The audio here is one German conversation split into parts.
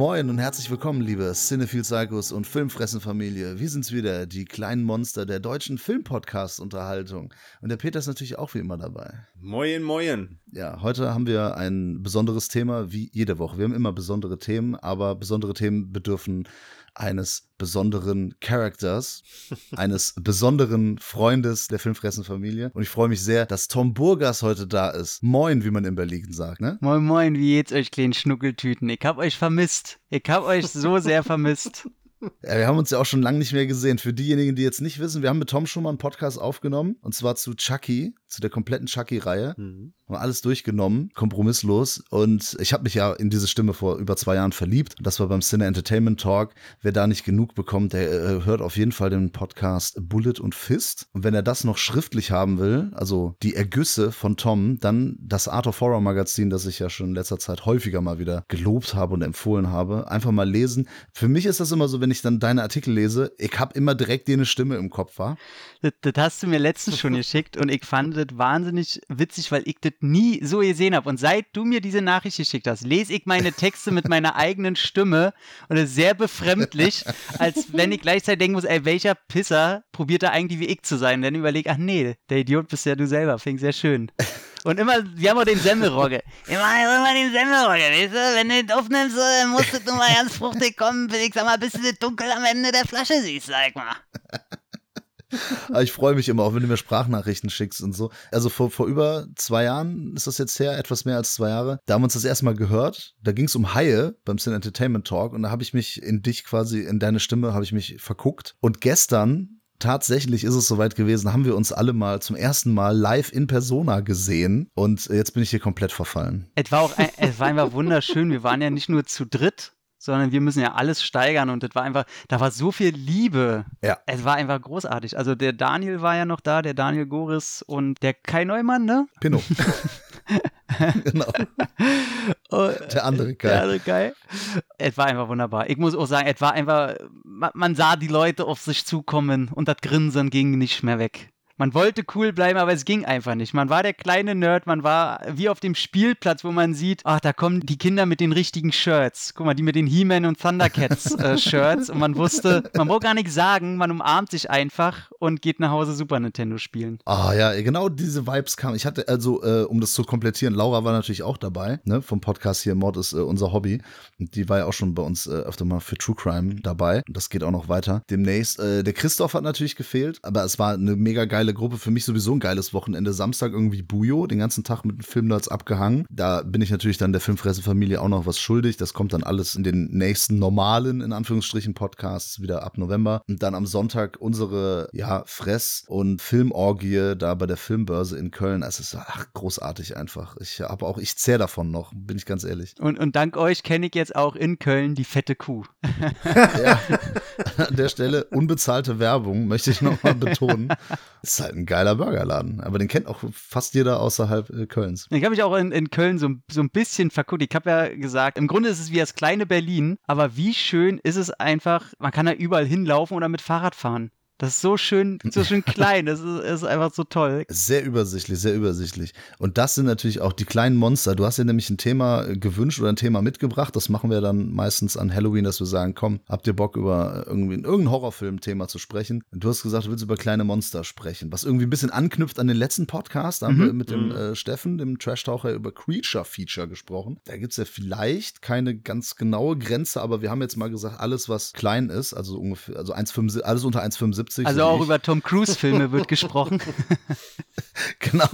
Moin und herzlich willkommen, liebe Cinephile Psychos und Filmfressen-Familie. Wir sind's wieder, die kleinen Monster der deutschen Filmpodcast-Unterhaltung. Und der Peter ist natürlich auch wie immer dabei. Moin, moin. Ja, heute haben wir ein besonderes Thema, wie jede Woche. Wir haben immer besondere Themen, aber besondere Themen bedürfen eines besonderen Charakters, eines besonderen Freundes der Filmfressenfamilie. Und ich freue mich sehr, dass Tom Burgas heute da ist. Moin, wie man in Berlin sagt, ne? Moin, moin, wie geht's euch, kleinen Schnuckeltüten? Ich hab euch vermisst. Ich hab euch so sehr vermisst. Ja, wir haben uns ja auch schon lange nicht mehr gesehen. Für diejenigen, die jetzt nicht wissen, wir haben mit Tom schon mal einen Podcast aufgenommen. Und zwar zu Chucky, zu der kompletten Chucky-Reihe. Mhm. Haben alles durchgenommen, kompromisslos. Und ich habe mich ja in diese Stimme vor über zwei Jahren verliebt. Das war beim Cine Entertainment Talk. Wer da nicht genug bekommt, der äh, hört auf jeden Fall den Podcast Bullet und Fist. Und wenn er das noch schriftlich haben will, also die Ergüsse von Tom, dann das Art of Horror Magazin, das ich ja schon in letzter Zeit häufiger mal wieder gelobt habe und empfohlen habe, einfach mal lesen. Für mich ist das immer so, wenn ich dann deine Artikel lese, ich habe immer direkt dir eine Stimme im Kopf, war. Das, das hast du mir letztens schon geschickt und ich fand das wahnsinnig witzig, weil ich das nie so gesehen habe. Und seit du mir diese Nachricht geschickt hast, lese ich meine Texte mit meiner eigenen Stimme und es ist sehr befremdlich, als wenn ich gleichzeitig denken muss, ey, welcher Pisser probiert da eigentlich wie ich zu sein? Und dann überlege, ach nee, der Idiot bist ja du selber. Fing sehr schön. Und immer, wir haben auch den Semmelrogge. Immer, immer den Semmelrogge, weißt du? Wenn du den aufnimmst, dann musst du mal ganz fruchtig kommen, ich sag mal, bis du das dunkel am Ende der Flasche siehst, sag mal. Aber ich freue mich immer, auch wenn du mir Sprachnachrichten schickst und so. Also vor, vor über zwei Jahren ist das jetzt her, etwas mehr als zwei Jahre. Da haben wir uns das erste Mal gehört. Da ging es um Haie beim Sin Entertainment Talk und da habe ich mich in dich quasi, in deine Stimme, habe ich mich verguckt. Und gestern tatsächlich ist es soweit gewesen, haben wir uns alle mal zum ersten Mal live in Persona gesehen und jetzt bin ich hier komplett verfallen. Es war auch, es war einfach wunderschön. Wir waren ja nicht nur zu dritt, sondern wir müssen ja alles steigern und das war einfach, da war so viel Liebe. Ja. Es war einfach großartig. Also der Daniel war ja noch da, der Daniel Goris und der Kai Neumann, ne? Pinno. genau. Oh, der andere Kai. Der andere Kai. Es war einfach wunderbar. Ich muss auch sagen, es war einfach, man sah die Leute auf sich zukommen und das Grinsen ging nicht mehr weg. Man wollte cool bleiben, aber es ging einfach nicht. Man war der kleine Nerd, man war wie auf dem Spielplatz, wo man sieht, ach, da kommen die Kinder mit den richtigen Shirts. Guck mal, die mit den He-Man und Thundercats äh, Shirts. Und man wusste, man braucht gar nichts sagen, man umarmt sich einfach und geht nach Hause Super Nintendo spielen. Ah ja, genau diese Vibes kamen. Ich hatte also, äh, um das zu komplettieren, Laura war natürlich auch dabei, ne, vom Podcast hier, Mord ist äh, unser Hobby. Und die war ja auch schon bei uns äh, öfter mal für True Crime dabei. Und das geht auch noch weiter. Demnächst, äh, der Christoph hat natürlich gefehlt, aber es war eine mega geile geile Gruppe. Für mich sowieso ein geiles Wochenende. Samstag irgendwie Bujo, den ganzen Tag mit Filmnerds abgehangen. Da bin ich natürlich dann der Filmfresse-Familie auch noch was schuldig. Das kommt dann alles in den nächsten normalen, in Anführungsstrichen, Podcasts wieder ab November. Und dann am Sonntag unsere, ja, Fress- und Filmorgie da bei der Filmbörse in Köln. Es ist ach, großartig einfach. Ich habe auch, ich zähle davon noch, bin ich ganz ehrlich. Und, und dank euch kenne ich jetzt auch in Köln die fette Kuh. ja, an der Stelle unbezahlte Werbung, möchte ich nochmal betonen. Das halt ein geiler Burgerladen. Aber den kennt auch fast jeder außerhalb äh, Kölns. Ich habe mich auch in, in Köln so, so ein bisschen verguckt. Ich habe ja gesagt, im Grunde ist es wie das kleine Berlin. Aber wie schön ist es einfach, man kann da überall hinlaufen oder mit Fahrrad fahren. Das ist so schön, so schön klein. Das ist, ist, einfach so toll. Sehr übersichtlich, sehr übersichtlich. Und das sind natürlich auch die kleinen Monster. Du hast dir nämlich ein Thema gewünscht oder ein Thema mitgebracht. Das machen wir dann meistens an Halloween, dass wir sagen, komm, habt ihr Bock über irgendwie irgendein Horrorfilm-Thema zu sprechen? Und du hast gesagt, du willst über kleine Monster sprechen, was irgendwie ein bisschen anknüpft an den letzten Podcast. Da haben mhm. wir mit dem mhm. äh, Steffen, dem Trash-Taucher, über Creature-Feature gesprochen. Da gibt es ja vielleicht keine ganz genaue Grenze, aber wir haben jetzt mal gesagt, alles, was klein ist, also ungefähr, also 1,75, alles unter 1,75 70. Also auch ich. über Tom Cruise-Filme wird gesprochen. genau.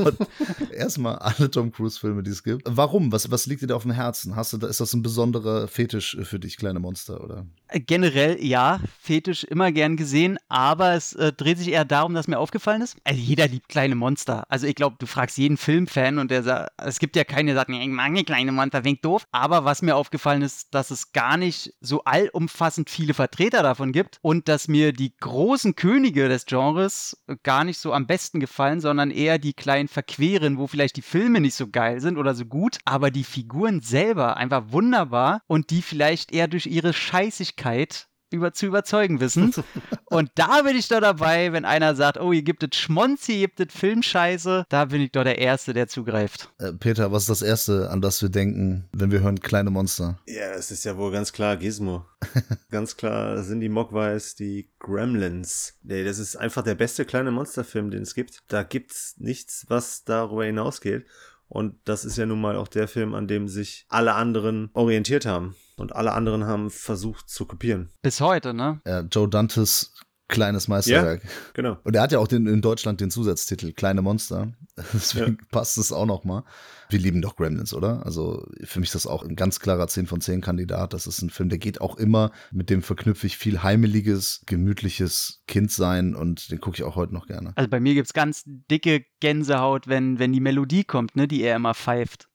Erstmal alle Tom Cruise-Filme, die es gibt. Warum? Was, was liegt dir da auf dem Herzen? Hast du, ist das ein besonderer Fetisch für dich, kleine Monster, oder? Generell ja, Fetisch immer gern gesehen, aber es äh, dreht sich eher darum, dass mir aufgefallen ist. Also jeder liebt kleine Monster. Also ich glaube, du fragst jeden Filmfan und der sagt, es gibt ja keinen, der sagt, ich mag nicht kleine Monster, klingt doof. Aber was mir aufgefallen ist, dass es gar nicht so allumfassend viele Vertreter davon gibt und dass mir die großen Künstler Könige des Genres gar nicht so am besten gefallen, sondern eher die kleinen Verqueren, wo vielleicht die Filme nicht so geil sind oder so gut, aber die Figuren selber einfach wunderbar und die vielleicht eher durch ihre Scheißigkeit über, zu überzeugen wissen. Und da bin ich doch dabei, wenn einer sagt, oh, ihr gibt es Schmonzi, ihr gibt es Filmscheiße, da bin ich doch der Erste, der zugreift. Äh, Peter, was ist das Erste, an das wir denken, wenn wir hören kleine Monster? Ja, es ist ja wohl ganz klar Gizmo. ganz klar sind die Mogwais die Gremlins. Nee, das ist einfach der beste kleine Monsterfilm, den es gibt. Da gibt's nichts, was darüber hinausgeht. Und das ist ja nun mal auch der Film, an dem sich alle anderen orientiert haben. Und alle anderen haben versucht zu kopieren. Bis heute, ne? Ja, Joe Dantes kleines Meisterwerk. Ja, genau. Und er hat ja auch den, in Deutschland den Zusatztitel Kleine Monster. Deswegen ja. passt es auch noch mal. Wir lieben doch Gremlins, oder? Also für mich ist das auch ein ganz klarer 10 von 10 Kandidat. Das ist ein Film, der geht auch immer, mit dem verknüpfe ich viel heimeliges, gemütliches Kindsein und den gucke ich auch heute noch gerne. Also bei mir gibt es ganz dicke Gänsehaut, wenn, wenn die Melodie kommt, ne, die er immer pfeift.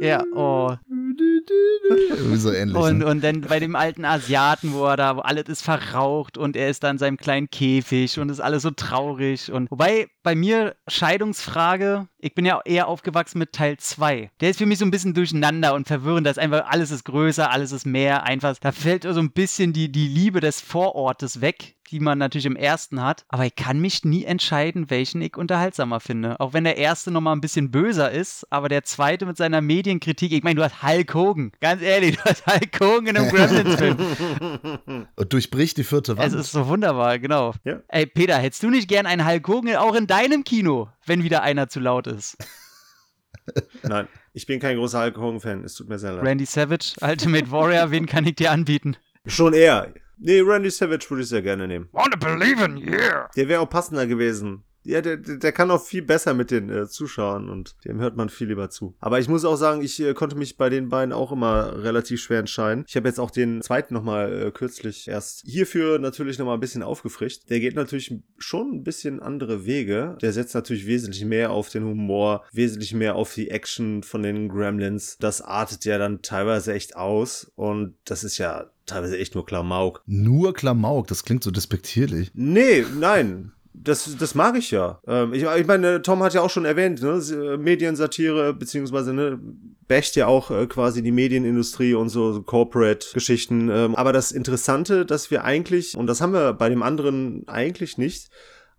Ja, oh. so ähnlich. Und, ne? und dann bei dem alten Asiaten, wo er da, wo alles ist verraucht und er ist da in seinem kleinen Käfig und ist alles so traurig. Und wobei bei mir Scheidungsfrage, ich bin ja eher aufgewachsen mit Teil 2. Der ist für mich so ein bisschen durcheinander und verwirrend. Da ist einfach alles ist größer, alles ist mehr. Einfach, da fällt so ein bisschen die, die Liebe des Vorortes weg die man natürlich im ersten hat. Aber ich kann mich nie entscheiden, welchen ich unterhaltsamer finde. Auch wenn der erste nochmal ein bisschen böser ist, aber der zweite mit seiner Medienkritik, ich meine, du hast Hulk Hogan. Ganz ehrlich, du hast Hulk Hogan in einem Gremlins-Film. Und durchbricht die vierte Wand. Es ist so wunderbar, genau. Ja. Ey, Peter, hättest du nicht gern einen Hulk Hogan auch in deinem Kino, wenn wieder einer zu laut ist? Nein, ich bin kein großer Hulk Hogan-Fan. Es tut mir sehr leid. Randy Savage, Ultimate Warrior, wen kann ich dir anbieten? Schon eher. Nee, Randy Savage würde ich sehr gerne nehmen. Wanna believe in, yeah! Der wäre auch passender gewesen. Ja, der, der kann auch viel besser mit den äh, Zuschauern und dem hört man viel lieber zu. Aber ich muss auch sagen, ich äh, konnte mich bei den beiden auch immer relativ schwer entscheiden. Ich habe jetzt auch den zweiten nochmal äh, kürzlich erst hierfür natürlich nochmal ein bisschen aufgefrischt. Der geht natürlich schon ein bisschen andere Wege. Der setzt natürlich wesentlich mehr auf den Humor, wesentlich mehr auf die Action von den Gremlins. Das artet ja dann teilweise echt aus und das ist ja teilweise echt nur Klamauk. Nur Klamauk, das klingt so despektierlich. Nee, nein. Das, das mag ich ja. Ähm, ich, ich meine, Tom hat ja auch schon erwähnt, ne, Mediensatire, beziehungsweise, ne, basht ja auch äh, quasi die Medienindustrie und so, so Corporate-Geschichten. Ähm, aber das Interessante, dass wir eigentlich, und das haben wir bei dem anderen eigentlich nicht,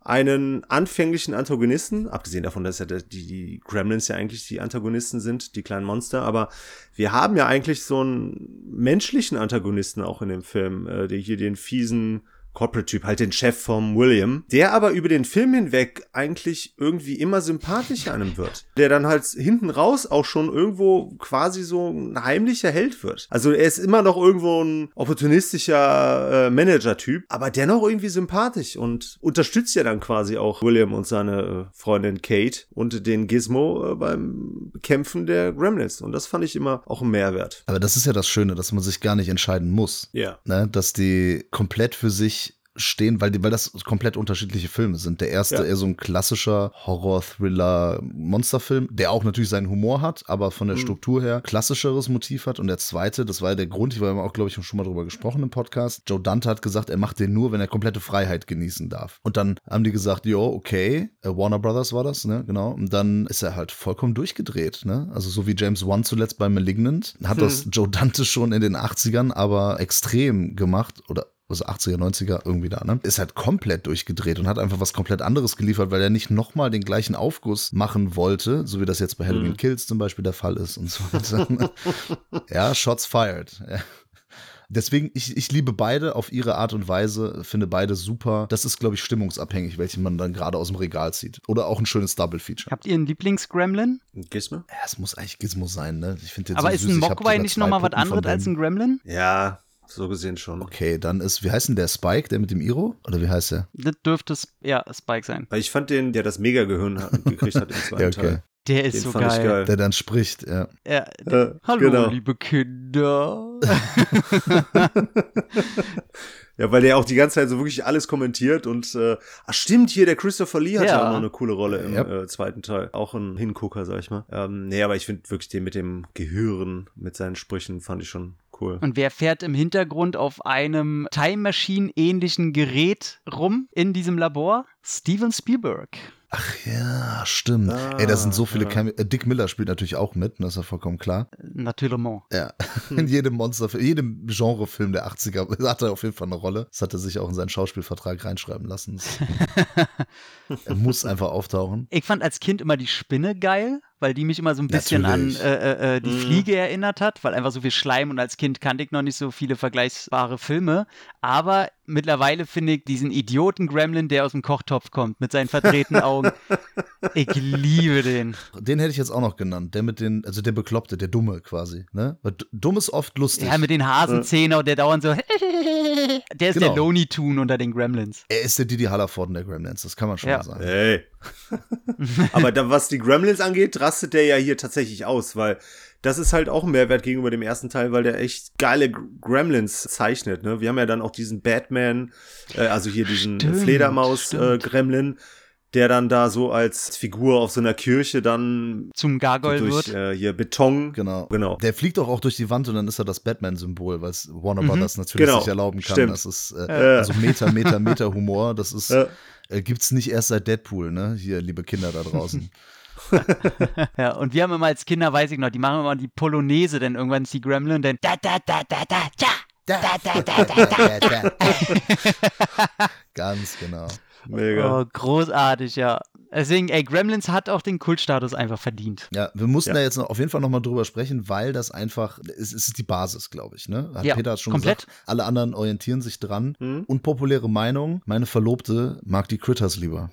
einen anfänglichen Antagonisten, abgesehen davon, dass ja die, die Gremlins ja eigentlich die Antagonisten sind, die kleinen Monster, aber wir haben ja eigentlich so einen menschlichen Antagonisten auch in dem Film, äh, der hier den fiesen Corporate-Typ, halt den Chef vom William, der aber über den Film hinweg eigentlich irgendwie immer sympathischer einem wird. Der dann halt hinten raus auch schon irgendwo quasi so ein heimlicher Held wird. Also er ist immer noch irgendwo ein opportunistischer äh, Manager-Typ, aber dennoch irgendwie sympathisch und unterstützt ja dann quasi auch William und seine äh, Freundin Kate und den Gizmo äh, beim Kämpfen der Gremlins. Und das fand ich immer auch ein Mehrwert. Aber das ist ja das Schöne, dass man sich gar nicht entscheiden muss. Ja. Ne? Dass die komplett für sich stehen, weil, die, weil das komplett unterschiedliche Filme sind. Der erste Ja. eher so ein klassischer Horror-Thriller-Monsterfilm, der auch natürlich seinen Humor hat, aber von der Mhm. Struktur her klassischeres Motiv hat. Und der zweite, das war ja der Grund, ich habe auch, glaube ich, schon mal drüber gesprochen im Podcast. Joe Dante hat gesagt, er macht den nur, wenn er komplette Freiheit genießen darf. Und dann haben die gesagt, jo, okay, äh, Warner Brothers war das, ne, genau. Und dann ist er halt vollkommen durchgedreht, ne. Also so wie James Wan zuletzt bei Malignant, hat das Joe Dante schon in den 80ern aber extrem gemacht oder also 80er, 90er, irgendwie da, ne? Ist halt komplett durchgedreht und hat einfach was komplett anderes geliefert, weil er nicht nochmal den gleichen Aufguss machen wollte, so wie das jetzt bei Halloween Mhm. Kills zum Beispiel der Fall ist und so weiter. ja, Shots fired. Ja. Deswegen, ich, ich liebe beide auf ihre Art und Weise, finde beide super. Das ist, glaube ich, stimmungsabhängig, welchen man dann gerade aus dem Regal zieht. Oder auch ein schönes Double-Feature. Habt ihr einen Lieblings-Gremlin? Gizmo? Ja, es muss eigentlich Gizmo sein, ne? Ich finde den Aber so ist süß. ein Mogwai nicht nochmal was anderes als ein Gremlin? Ja, so gesehen schon. Okay, dann ist, wie heißt denn der Spike, der mit dem Iro? Oder wie heißt der? Das dürfte es, ja, Spike sein. Weil ich fand den, der das Mega-Gehirn hat- gekriegt hat im zweiten Ja, okay. Teil. Der ist Den so fand ich geil. geil. Der dann spricht, ja. Ja, Äh, Hallo, genau. liebe Kinder. Ja, weil der auch die ganze Zeit so wirklich alles kommentiert und äh, ach stimmt hier, der Christopher Lee hat ja, Ja. auch noch eine coole Rolle im Ja. äh, zweiten Teil. Auch ein Hingucker, sag ich mal. Ähm, nee, aber ich finde wirklich den mit dem Gehirn, mit seinen Sprüchen, fand ich schon cool. Und wer fährt im Hintergrund auf einem Time Machine ähnlichen Gerät rum in diesem Labor? Steven Spielberg. Ach ja, stimmt. Ah, Ey, da sind so viele ja. Cameo äh, Dick Miller spielt natürlich auch mit, das ist ja vollkommen klar. Natürlich. Ja, in jedem Monsterfilm, in jedem Genrefilm der 80er hat er auf jeden Fall eine Rolle. Das hat er sich auch in seinen Schauspielvertrag reinschreiben lassen. Das- er muss einfach auftauchen. Ich fand als Kind immer die Spinne geil, weil die mich immer so ein bisschen Natürlich. an äh, äh, äh, die Mhm. Fliege erinnert hat, weil einfach so viel Schleim und als Kind kannte ich noch nicht so viele vergleichbare Filme. Aber mittlerweile finde ich diesen Idioten Gremlin, der aus dem Kochtopf kommt, mit seinen verdrehten Augen. Ich liebe den. Den hätte ich jetzt auch noch genannt. Der mit den, also der Bekloppte, der Dumme quasi. Ne? Weil dumm ist oft lustig. Ja, mit den Hasenzähnen und der dauernd so. Der ist Genau. der Looney Tune unter den Gremlins. er ist der Didi Hallervorden der Gremlins, das kann man schon Ja. mal sagen. Hey. Aber da, was die Gremlins angeht, rastet der ja hier tatsächlich aus, weil das ist halt auch ein Mehrwert gegenüber dem ersten Teil, weil der echt geile Gremlins zeichnet. Ne? Wir haben ja dann auch diesen Batman, äh, also hier diesen Fledermaus-Gremlin, der dann da so als Figur auf so einer Kirche dann Zum Gargoyle durch wird. äh, hier Beton. Genau. Genau. Der fliegt doch auch durch die Wand und dann ist er das Batman-Symbol, weil Warner Mhm. Brothers natürlich Genau. sich erlauben kann. Stimmt. Das ist äh, Äh. also Meter, Meter, Meter Humor. Das ist, Äh, gibt's nicht erst seit Deadpool, ne? Hier, liebe Kinder da draußen. Ja, und wir haben immer als Kinder, weiß ich noch, die machen immer die Polonaise, denn irgendwann ist die Gremlin, denn da, da, da, da, da, da, da, da, da. Ganz genau. mega. Oh, großartig, ja. Deswegen, ey, Gremlins hat auch den Kultstatus einfach verdient. Ja, wir mussten Ja. da jetzt noch auf jeden Fall nochmal drüber sprechen, weil das einfach, es, es ist die Basis, glaube ich, ne? Hat Ja, Peter hat schon komplett. gesagt, alle anderen orientieren sich dran. Hm? Unpopuläre Meinung, meine Verlobte mag die Critters lieber.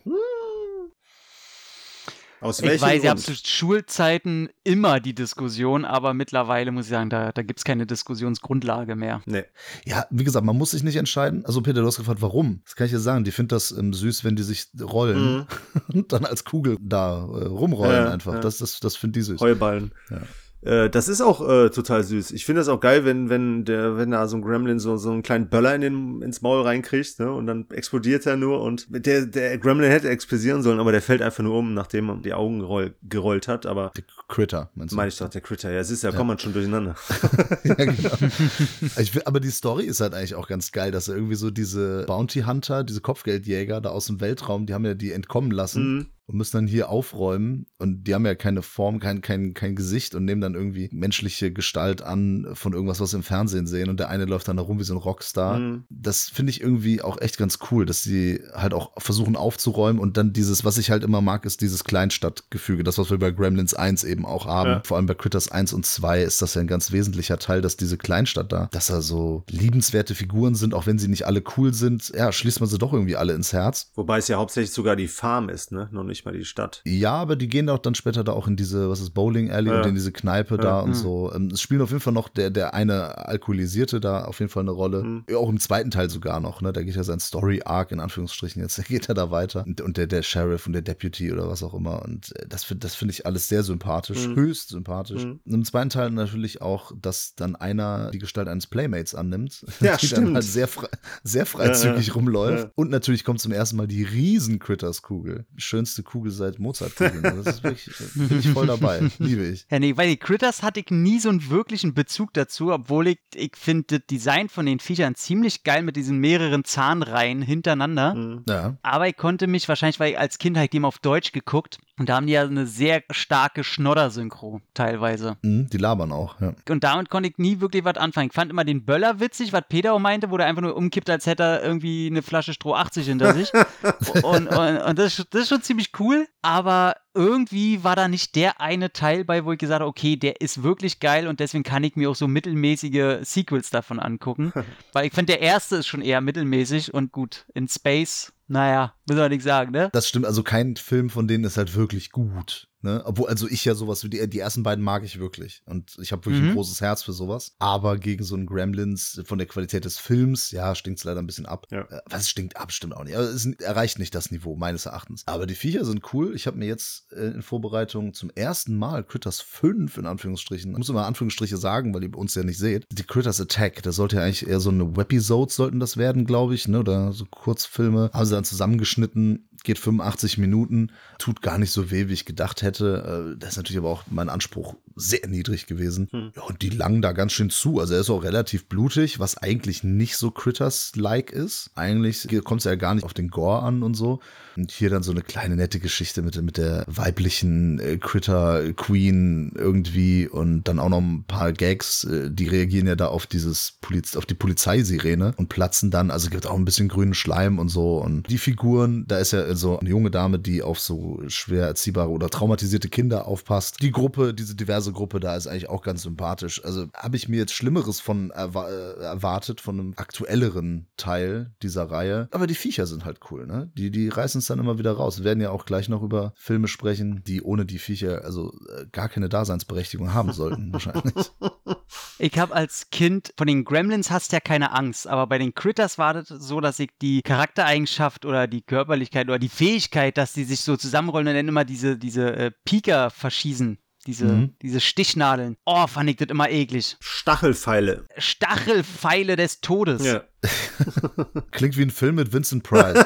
Aus Ich weiß, ihr habt zu Schulzeiten immer die Diskussion, aber mittlerweile muss ich sagen, da, da gibt es keine Diskussionsgrundlage mehr. Nee. Ja, wie gesagt, man muss sich nicht entscheiden. Also Peter, du hast gefragt, warum? Das kann ich dir sagen. Die findet das ähm, süß, wenn die sich rollen Mhm. und dann als Kugel da äh, rumrollen Ja, einfach. ja. Das, das, das findet die süß. Heuballen. Ja. Äh, das ist auch äh, total süß. Ich finde das auch geil, wenn, wenn der, wenn da so ein Gremlin so, so einen kleinen Böller in den, ins Maul reinkriegt, ne? Und dann explodiert er nur und der, der Gremlin hätte explodieren sollen, aber der fällt einfach nur um, nachdem er die Augen geroll, gerollt hat. Aber Der Critter, meinst du? meine ich doch, der Critter, ja, es ist ja, kommt man schon durcheinander. ja, genau. will, aber die Story ist halt eigentlich auch ganz geil, dass er irgendwie so diese Bounty Hunter, diese Kopfgeldjäger da aus dem Weltraum, die haben ja die entkommen lassen. Mhm. Und müssen dann hier aufräumen und die haben ja keine Form, kein, kein, kein Gesicht und nehmen dann irgendwie menschliche Gestalt an von irgendwas, was sie im Fernsehen sehen und der eine läuft dann da rum wie so ein Rockstar. Mhm. Das finde ich irgendwie auch echt ganz cool, dass sie halt auch versuchen aufzuräumen und dann dieses, was ich halt immer mag, ist dieses Kleinstadtgefüge, das, was wir bei Gremlins 1 eben auch haben. Ja. Vor allem bei Critters 1 und 2 ist das ja ein ganz wesentlicher Teil, dass diese Kleinstadt da, dass da so liebenswerte Figuren sind, auch wenn sie nicht alle cool sind, ja, schließt man sie doch irgendwie alle ins Herz. Wobei es ja hauptsächlich sogar die Farm ist, ne? Noch nicht mal die Stadt. Ja, aber die gehen auch dann später da auch in diese, was ist Bowling Alley Ja. und in diese Kneipe Ja. da und Mhm. so. Ähm, Es spielen auf jeden Fall noch der, der eine Alkoholisierte da auf jeden Fall eine Rolle. Mhm. Auch im zweiten Teil sogar noch, ne? Da geht ja sein Story-Arc in Anführungsstrichen jetzt, da geht er da weiter. Und, der, der Sheriff und der Deputy oder was auch immer. Und äh, das, das finde ich alles sehr sympathisch, Mhm. höchst sympathisch. Mhm. Und im zweiten Teil natürlich auch, dass dann einer die Gestalt eines Playmates annimmt, Ja, die dann stimmt. halt sehr, frei, sehr freizügig rumläuft. Und natürlich kommt zum ersten Mal die Riesen-Critters-Kugel. Schönste Kugel seit Mozart-Kugeln. Das ist wirklich, bin ich voll dabei. Liebe ich. Ja, nee, weil die Critters hatte ich nie so einen wirklichen Bezug dazu, obwohl ich, ich finde das Design von den Viechern ziemlich geil mit diesen mehreren Zahnreihen hintereinander. Mhm. Ja. Aber ich konnte mich wahrscheinlich, weil ich als Kind halt die immer auf Deutsch geguckt und da haben die ja eine sehr starke Schnodder-Synchro teilweise. Mhm, die labern auch, ja. Und damit konnte ich nie wirklich was anfangen. Ich fand immer den Böller witzig, was Peter auch meinte, wo der einfach nur umkippt, als hätte er irgendwie eine Flasche Stroh 80 hinter sich. und und, und das, ist- das ist schon ziemlich cool, aber irgendwie war da nicht der eine Teil bei, wo ich gesagt habe, okay, der ist wirklich geil und deswegen kann ich mir auch so mittelmäßige Sequels davon angucken. Weil ich finde, der erste ist schon eher mittelmäßig und gut, in Space, naja, müssen wir nichts sagen, ne? Das stimmt, also kein Film von denen ist halt wirklich gut. Ne? Obwohl, also ich ja sowas wie die, die ersten beiden mag ich wirklich. Und ich habe wirklich Mhm. ein großes Herz für sowas. Aber gegen so einen Gremlins von der Qualität des Films, ja, stinkt es leider ein bisschen ab. Ja. Äh, Was stinkt ab, stimmt auch nicht. Aber es erreicht nicht das Niveau, meines Erachtens. Aber die Viecher sind cool. Ich habe mir jetzt äh, in Vorbereitung zum ersten Mal Critters 5 in Anführungsstrichen, ich muss immer Anführungsstriche sagen, weil ihr uns ja nicht seht, die Critters Attack, das sollte ja eigentlich eher so eine Webisodes sollten das werden, glaube ich, ne? Oder so Kurzfilme. Haben sie dann zusammengeschnitten, geht 85 Minuten, tut gar nicht so weh, wie ich gedacht hätte. Äh, Das ist natürlich aber auch mein Anspruch sehr niedrig gewesen. Hm. Ja, und die langen da ganz schön zu. Also er ist auch relativ blutig, was eigentlich nicht so Critters-like ist. Eigentlich kommt es ja gar nicht auf den Gore an und so. Und hier dann so eine kleine nette Geschichte mit, mit der weiblichen äh, Critter-Queen irgendwie und dann auch noch ein paar Gags, äh, die reagieren ja da auf dieses Poliz auf die Polizeisirene und platzen dann, also gibt auch ein bisschen grünen Schleim und so. Und die Figuren, da ist ja so eine junge Dame, die auf so schwer erziehbare oder traumatisierte Kinder aufpasst. Die Gruppe, diese diverse Gruppe da ist eigentlich auch ganz sympathisch. Also habe ich mir jetzt Schlimmeres von erwa äh, erwartet, von einem aktuelleren Teil dieser Reihe. Aber die Viecher sind halt cool, ne? Die, die reißen es dann immer wieder raus. Wir werden ja auch gleich noch über Filme sprechen, die ohne die Viecher also äh, gar keine Daseinsberechtigung haben sollten, wahrscheinlich. Ich habe als Kind, von den Gremlins hast ja keine Angst, aber bei den Critters war das so, dass ich die Charaktereigenschaft oder die Körperlichkeit oder die Fähigkeit, dass die sich so zusammenrollen und dann immer diese, diese äh, Pika verschießen. Diese, Mhm. diese Stichnadeln. Oh, fand ich das immer eklig. Stachelpfeile. Stachelpfeile des Todes. Ja. Klingt wie ein Film mit Vincent Price.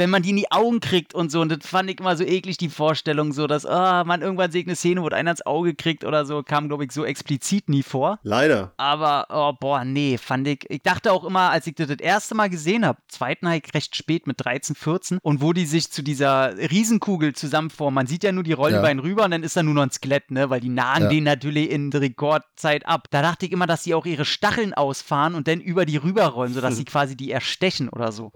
wenn man die in die Augen kriegt und so. Und das fand ich immer so eklig, die Vorstellung, so dass, ah, man irgendwann sieht eine Szene, wo einer ins Auge kriegt oder so, kam, glaube ich, so explizit nie vor. Leider. Aber, oh, boah, nee, fand ich. Ich dachte auch immer, als ich das das erste Mal gesehen habe, zweiten ich recht spät mit 13, 14, und wo die sich zu dieser Riesenkugel zusammenformen. Man sieht ja nur die Rollbeine rüber und dann ist da nur noch ein Skelett, ne? Weil die nagen Ja. den natürlich in der Rekordzeit ab. Da dachte ich immer, dass sie auch ihre Stacheln ausfahren und dann über die rüberrollen, sodass sie quasi die erstechen oder so.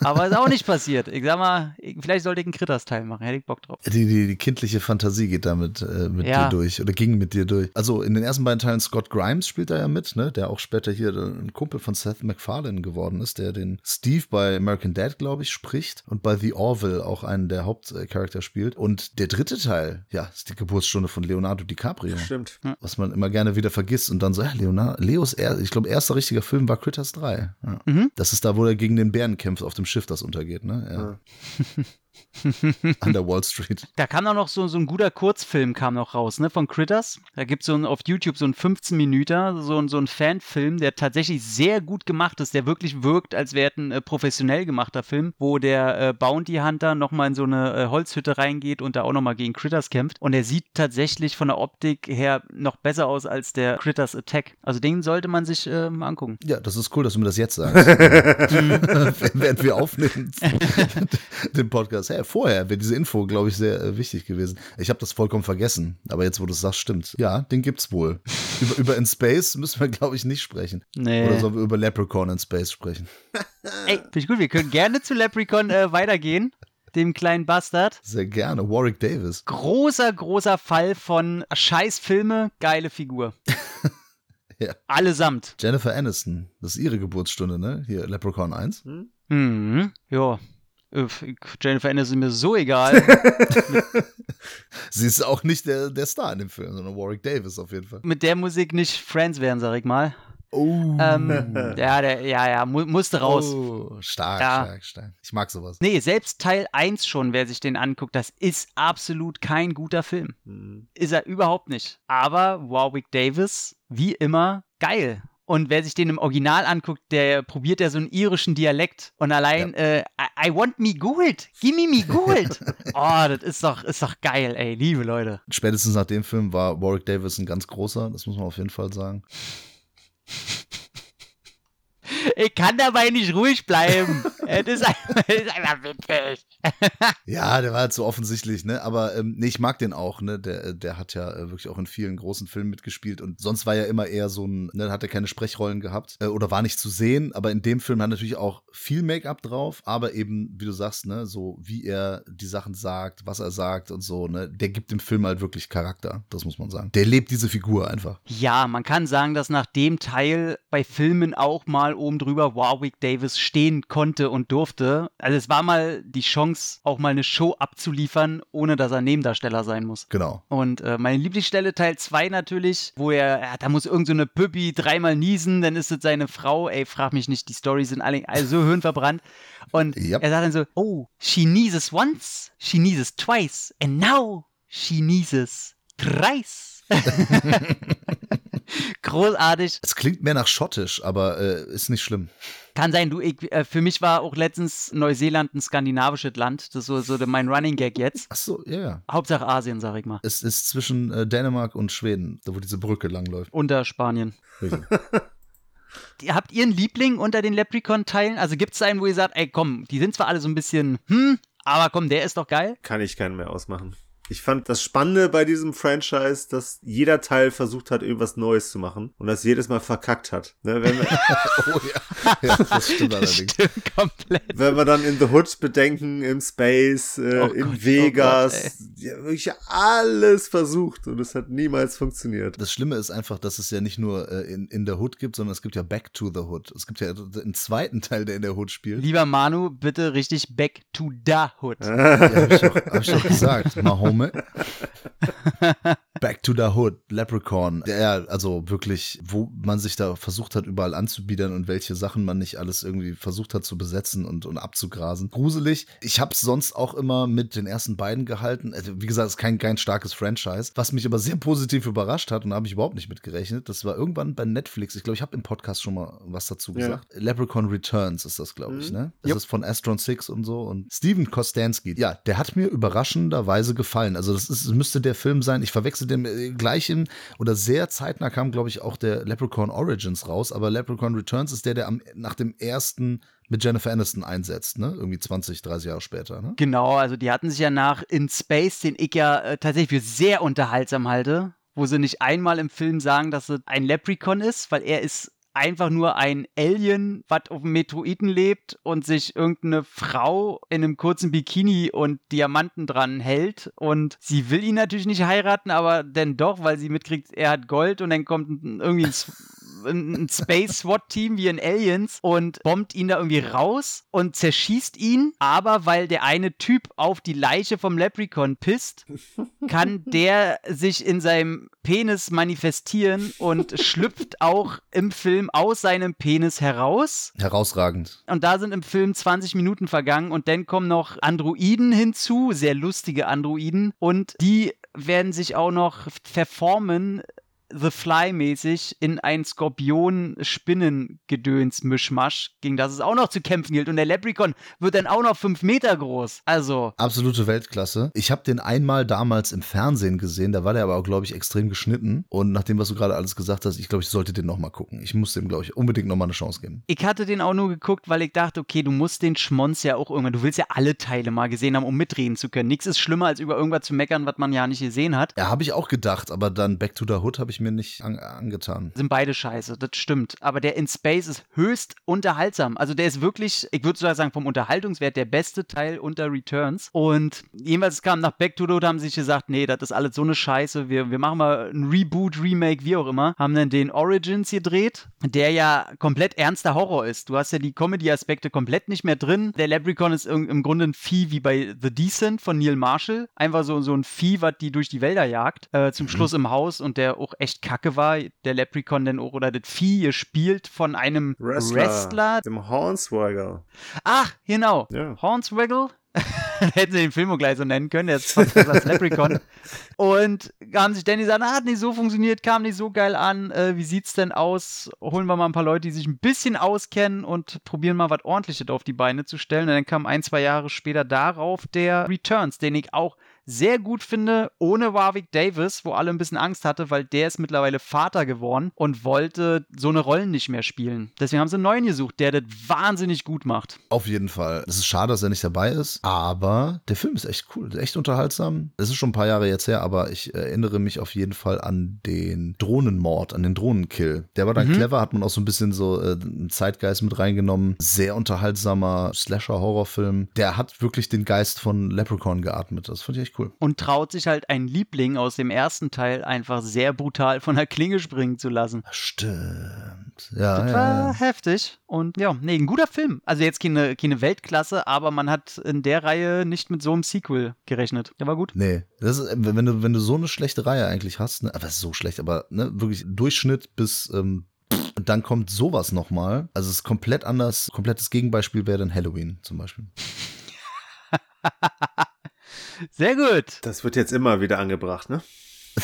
Aber ist auch nicht passiert. Ich sag mal, ich, vielleicht sollte ich einen Critters-Teil machen. Hätte ich Bock drauf. Die, die, die kindliche Fantasie geht damit äh, mit Ja. dir durch oder ging mit dir durch. Also in den ersten beiden Teilen Scott Grimes spielt da ja mit, ne? Der auch später hier ein Kumpel von Seth MacFarlane geworden ist, der den Steve bei American Dad, glaube ich, spricht und bei The Orville auch einen der Hauptcharakter spielt. Und der dritte Teil, ja, ist die Geburtsstunde von Leonardo DiCaprio. Stimmt. Was man immer gerne wieder vergisst und dann so, ja, Leonardo, Leos, er, ich glaube, erster richtiger Film war Critters 3. Ja. Mhm. Das ist da, wo er gegen den Bären kämpft auf dem Schiff, das untergeht, ne? Ja. An der Wall Street. Da kam auch noch so, so ein guter Kurzfilm kam noch raus, ne, von Critters. Da gibt es so ein, auf YouTube so einen 15 Minüter, so, ein- so ein Fanfilm, der tatsächlich sehr gut gemacht ist, der wirklich wirkt, als wäre es ein äh, professionell gemachter Film, wo der äh, Bounty Hunter nochmal in so eine äh, Holzhütte reingeht und da auch nochmal gegen Critters kämpft. Und er sieht tatsächlich von der Optik her noch besser aus als der Critters Attack. Also den sollte man sich äh, mal angucken. Ja, das ist cool, dass du mir das jetzt sagst. Während wir aufnehmen, den Podcast. Hey, vorher wäre diese Info, glaube ich, sehr äh, wichtig gewesen. Ich habe das vollkommen vergessen, aber jetzt, wo du es sagst, stimmt. Ja, den gibt's wohl. Über, über In Space müssen wir, glaube ich, nicht sprechen. Nee. Oder sollen wir über Leprechaun in Space sprechen? Ey, finde ich gut, wir können gerne zu Leprechaun äh, weitergehen, dem kleinen Bastard. Sehr gerne. Warwick Davis. großer, großer Fall von Scheißfilme, geile Figur. Ja. Allesamt. Jennifer Aniston. Das ist ihre Geburtsstunde, ne? Hier, Leprechaun 1. Mhm. Ja. Ich- Jennifer Aniston ist mir so egal. Sie ist auch nicht der, der Star in dem Film, sondern Warwick Davis auf jeden Fall. Mit der Musik nicht Friends werden, sag ich mal. Oh. Ähm, ja, der, ja, ja, mu musste raus. Oh, stark, Ja. stark, stark. Ich mag sowas. Nee, selbst Teil 1 schon, wer sich den anguckt, das ist absolut kein guter Film. Hm. Ist er überhaupt nicht. Aber Warwick Davis, wie immer, geil. Und wer sich den im Original anguckt, der probiert ja so einen irischen Dialekt. Und allein, äh, I, I want me good. Gimme me good. oh, das ist doch, ist doch geil, ey. Liebe Leute. Spätestens nach dem Film war Warwick Davis ein ganz großer, das muss man auf jeden Fall sagen. Ich kann dabei nicht ruhig bleiben. es, ist einfach, witzig. Ja, der war halt so offensichtlich, ne? Aber ähm, nee, ich mag den auch, ne? Der, der hat ja äh, wirklich auch in vielen großen Filmen mitgespielt und sonst war er immer eher so ein, ne, hat er keine Sprechrollen gehabt äh, oder war nicht zu sehen, aber in dem Film hat er natürlich auch viel Make-up drauf, aber eben, wie du sagst, ne, so wie er die Sachen sagt, was er sagt und so, ne, der gibt dem Film halt wirklich Charakter, das muss man sagen. Der lebt diese Figur einfach. Ja, man kann sagen, dass nach dem Teil bei Filmen auch mal oben drüber Warwick Davis stehen konnte und durfte. Also es war mal die Chance, auch mal eine Show abzuliefern, ohne dass er Nebendarsteller sein muss. Genau. Und äh, meine Lieblingsstelle Teil 2 natürlich, wo er, ja, da muss irgend so eine Püppi dreimal niesen, dann ist es seine Frau, ey, frag mich nicht, die Storys sind alle, alle so hirnverbrannt. Und Yep. er sagt dann so, oh, she sneezes once, she sneezes twice, and now she sneezes thrice. Großartig. Es klingt mehr nach schottisch, aber äh, ist nicht schlimm. Kann sein, du, ich, äh, für mich war auch letztens Neuseeland ein skandinavisches Land. Das ist so, so mein Running Gag jetzt. Ach so, ja, ja. Hauptsache Asien, sag ich mal. Es ist zwischen äh, Dänemark und Schweden, da wo diese Brücke langläuft. Unter Spanien. Richtig. Habt ihr einen Liebling unter den Leprechaun-Teilen? Also gibt es einen, wo ihr sagt, ey komm, die sind zwar alle so ein bisschen, hm, aber komm, der ist doch geil. Kann ich keinen mehr ausmachen. Ich fand das Spannende bei diesem Franchise, dass jeder Teil versucht hat, irgendwas Neues zu machen und das jedes Mal verkackt hat. Ne, wenn, wir, oh ja. ja, das stimmt allerdings. Stimmt komplett. wenn wir dann in The Hood bedenken, im Space, äh, Oh in Gott, Vegas, ja, wirklich alles versucht und es hat niemals funktioniert. Das Schlimme ist einfach, dass es ja nicht nur äh, in, in der Hood gibt, sondern es gibt ja Back to the Hood. Es gibt ja einen zweiten Teil, der in der Hood spielt. Lieber Manu, bitte richtig back to the hood. Ja, hab ich doch, hab ich doch gesagt. komen. Back to the Hood, Leprechaun. Der, also wirklich, wo man sich da versucht hat, überall anzubiedern und welche Sachen man nicht alles irgendwie versucht hat zu besetzen und, und abzugrasen. Gruselig. Ich hab's sonst auch immer mit den ersten beiden gehalten. Also, wie gesagt, es ist kein, kein starkes Franchise. Was mich aber sehr positiv überrascht hat und da habe ich überhaupt nicht mit gerechnet, das war irgendwann bei Netflix. Ich glaube, ich habe im Podcast schon mal was dazu Ja. gesagt. Leprechaun Returns ist das, glaube ich, Mhm. ne? Das Jupp. ist von Astron Six und so. Und Steven Kostansky, ja, der hat mir überraschenderweise gefallen. Also, das ist, müsste der Film sein. Ich verwechsel den äh, gleichen oder sehr zeitnah kam, glaube ich, auch der Leprechaun Origins raus. Aber Leprechaun Returns ist der, der am, nach dem ersten mit Jennifer Aniston einsetzt, ne? Irgendwie 20, 30 Jahre später, ne? Genau, also die hatten sich ja nach In Space, den ich ja äh, tatsächlich für sehr unterhaltsam halte, wo sie nicht einmal im Film sagen, dass es ein Leprechaun ist, weil er ist einfach nur ein Alien, was auf dem Meteoriten lebt und sich irgendeine Frau in einem kurzen Bikini und Diamanten dran hält. Und sie will ihn natürlich nicht heiraten, aber dann doch, weil sie mitkriegt, er hat Gold und dann kommt irgendwie ein, ein ein Space SWAT-Team wie in Aliens und bombt ihn da irgendwie raus und zerschießt ihn. Aber weil der eine Typ auf die Leiche vom Leprechaun pisst, kann der sich in seinem Penis manifestieren und schlüpft auch im Film aus seinem Penis heraus. Herausragend. Und da sind im Film 20 Minuten vergangen und dann kommen noch Androiden hinzu, sehr lustige Androiden. Und die werden sich auch noch verformen, The Fly-mäßig, in ein Skorpion-Spinnen-Gedöns-Mischmasch, gegen das es auch noch zu kämpfen gilt. Und der Leprechaun wird dann auch noch 5 Meter groß. Also, Absolute Weltklasse. Ich habe den einmal damals im Fernsehen gesehen, da war der aber auch, glaube ich, extrem geschnitten. Und nach dem, was du gerade alles gesagt hast, ich glaube, ich sollte den nochmal gucken. Ich muss dem, glaube ich, unbedingt nochmal eine Chance geben. ich hatte den auch nur geguckt, weil ich dachte, okay, du musst den Schmonz ja auch irgendwann, du willst ja alle Teile mal gesehen haben, um mitreden zu können. Nichts ist schlimmer, als über irgendwas zu meckern, was man ja nicht gesehen hat. Ja, habe ich auch gedacht, aber dann Back to the Hood habe ich mir nicht an angetan. sind beide scheiße, das stimmt. Aber der in Space ist höchst unterhaltsam. Also der ist wirklich, ich würde sogar sagen, vom Unterhaltungswert der beste Teil unter Returns. Und jedenfalls kam nach Back to Hood, haben sie sich gesagt, nee, das ist alles so eine Scheiße. Wir, wir machen mal ein Reboot, Remake, wie auch immer. Haben dann den Origins gedreht, der ja komplett ernster Horror ist. Du hast ja die Comedy-Aspekte komplett nicht mehr drin. Der Leprechaun ist im im Grunde ein Vieh wie bei The Decent von Neil Marshall. Einfach so, so ein Vieh, was die durch die Wälder jagt. Äh, zum Schluss im Haus und der auch echt kacke war. Der Leprechaun denn auch, oder das Vieh gespielt von einem Wrestler. Dem Hornswoggle. Ach, genau. Ja. Hornswoggle. Hätten sie den Film auch gleich so nennen können, der ist fast besser als Leprechaun. Und haben sich dann gesagt, ah, hat nicht so funktioniert, kam nicht so geil an. Äh, wie sieht's denn aus? Holen wir mal ein paar Leute, die sich ein bisschen auskennen und probieren mal was ordentliches auf die Beine zu stellen. Und dann kam ein, zwei Jahre später darauf der Returns, den ich auch sehr gut finde, ohne Warwick Davis, wo alle ein bisschen Angst hatte, weil der ist mittlerweile Vater geworden und wollte so eine Rollen nicht mehr spielen. Deswegen haben sie einen neuen gesucht, der das wahnsinnig gut macht. Auf jeden Fall. Es ist schade, dass er nicht dabei ist, aber der Film ist echt cool, echt unterhaltsam. Es ist schon ein paar Jahre jetzt her, aber ich erinnere mich auf jeden Fall an den Drohnenmord, an den Drohnenkill. Der war dann Mhm. clever, hat man auch so ein bisschen so äh, einen Zeitgeist mit reingenommen. Sehr unterhaltsamer Slasher-Horrorfilm. Der hat wirklich den Geist von Leprechaun geatmet. Das fand ich echt cool. Und traut sich halt ein Liebling aus dem ersten Teil einfach sehr brutal von der Klinge springen zu lassen. Stimmt. Ja, Das ja, war ja. heftig. Und ja, nee, ein guter Film. Also jetzt keine, keine Weltklasse, aber man hat in der Reihe nicht mit so einem Sequel gerechnet. Der war gut. Nee, das ist, wenn du, wenn du so eine schlechte Reihe eigentlich hast, ne, aber es ist so schlecht, aber ne, wirklich Durchschnitt bis, ähm, und dann kommt sowas nochmal. Also es ist komplett anders. Komplettes Gegenbeispiel wäre dann Halloween zum Beispiel. Sehr gut. Das wird jetzt immer wieder angebracht, ne?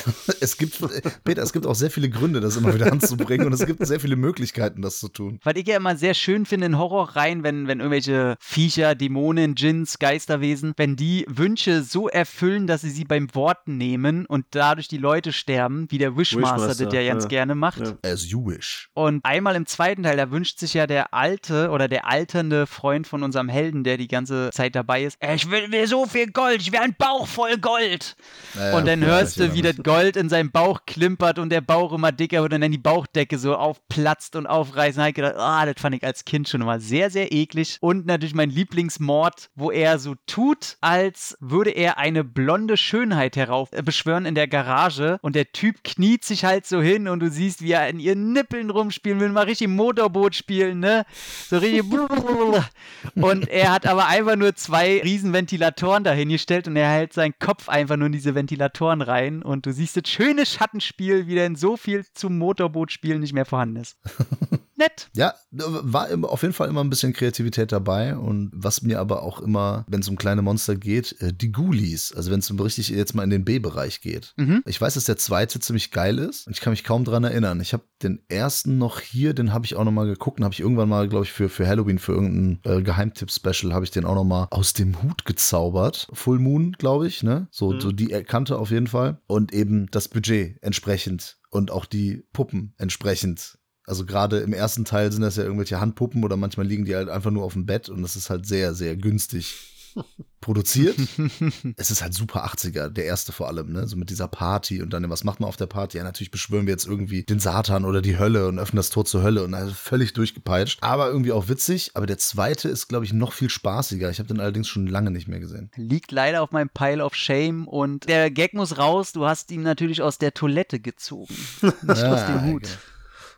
es gibt, Peter, es gibt auch sehr viele Gründe, das immer wieder anzubringen und es gibt sehr viele Möglichkeiten, das zu tun. Was ich ja immer sehr schön finde in Horrorreihen, wenn, wenn irgendwelche Viecher, Dämonen, Djinns, Geisterwesen, wenn die Wünsche so erfüllen, dass sie sie beim Wort nehmen und dadurch die Leute sterben, wie der Wishmaster, Wishmaster, das ja ganz ja. gerne macht. Ja. As you wish. Und einmal im zweiten Teil, da wünscht sich ja der alte oder der alternde Freund von unserem Helden, der die ganze Zeit dabei ist, ich will mir so viel Gold, ich will einen Bauch voll Gold. Naja, und dann hörst du, wie erinnere das Gold in seinem Bauch klimpert und der Bauch immer dicker wird und dann die Bauchdecke so aufplatzt und aufreißt. Und ich gedacht, ah, das fand ich als Kind schon immer sehr, sehr eklig. Und natürlich mein Lieblingsmord, wo er so tut, als würde er eine blonde Schönheit herauf äh, in der Garage und der Typ kniet sich halt so hin und du siehst, wie er in ihren Nippeln rumspielen will, mal richtig Motorboot spielen, ne? So richtig. und er hat aber einfach nur zwei riesen Ventilatoren dahingestellt und er hält seinen Kopf einfach nur in diese Ventilatoren rein und du siehst das schöne Schattenspiel, wie denn so viel zum Motorbootspielen nicht mehr vorhanden ist. Nett. Ja, war auf jeden Fall immer ein bisschen Kreativität dabei und was mir aber auch immer, wenn es um kleine Monster geht, äh, die Ghoulies, also wenn es um richtig jetzt mal in den B-Bereich geht. Mhm. Ich weiß, dass der zweite ziemlich geil ist und ich kann mich kaum dran erinnern. Ich habe den ersten noch hier, den habe ich auch noch mal geguckt und habe ich irgendwann mal, glaube ich, für, für Halloween, für irgendein äh, Geheimtipp-Special, habe ich den auch noch mal aus dem Hut gezaubert. Full Moon, glaube ich, ne? So, Mhm. so die Kante auf jeden Fall und eben das Budget entsprechend und auch die Puppen entsprechend. Also gerade im ersten Teil sind das ja irgendwelche Handpuppen oder manchmal liegen die halt einfach nur auf dem Bett und das ist halt sehr, sehr günstig produziert. es ist halt super 80er, der erste vor allem, ne? So mit dieser Party und dann, was macht man auf der Party? Ja, natürlich beschwören wir jetzt irgendwie den Satan oder die Hölle und öffnen das Tor zur Hölle und also völlig durchgepeitscht. Aber irgendwie auch witzig. Aber der zweite ist, glaube ich, noch viel spaßiger. Ich habe den allerdings schon lange nicht mehr gesehen. Liegt leider auf meinem Pile of Shame und der Gag muss raus. Du hast ihn natürlich aus der Toilette gezogen. Nicht aus dem Hut. genau.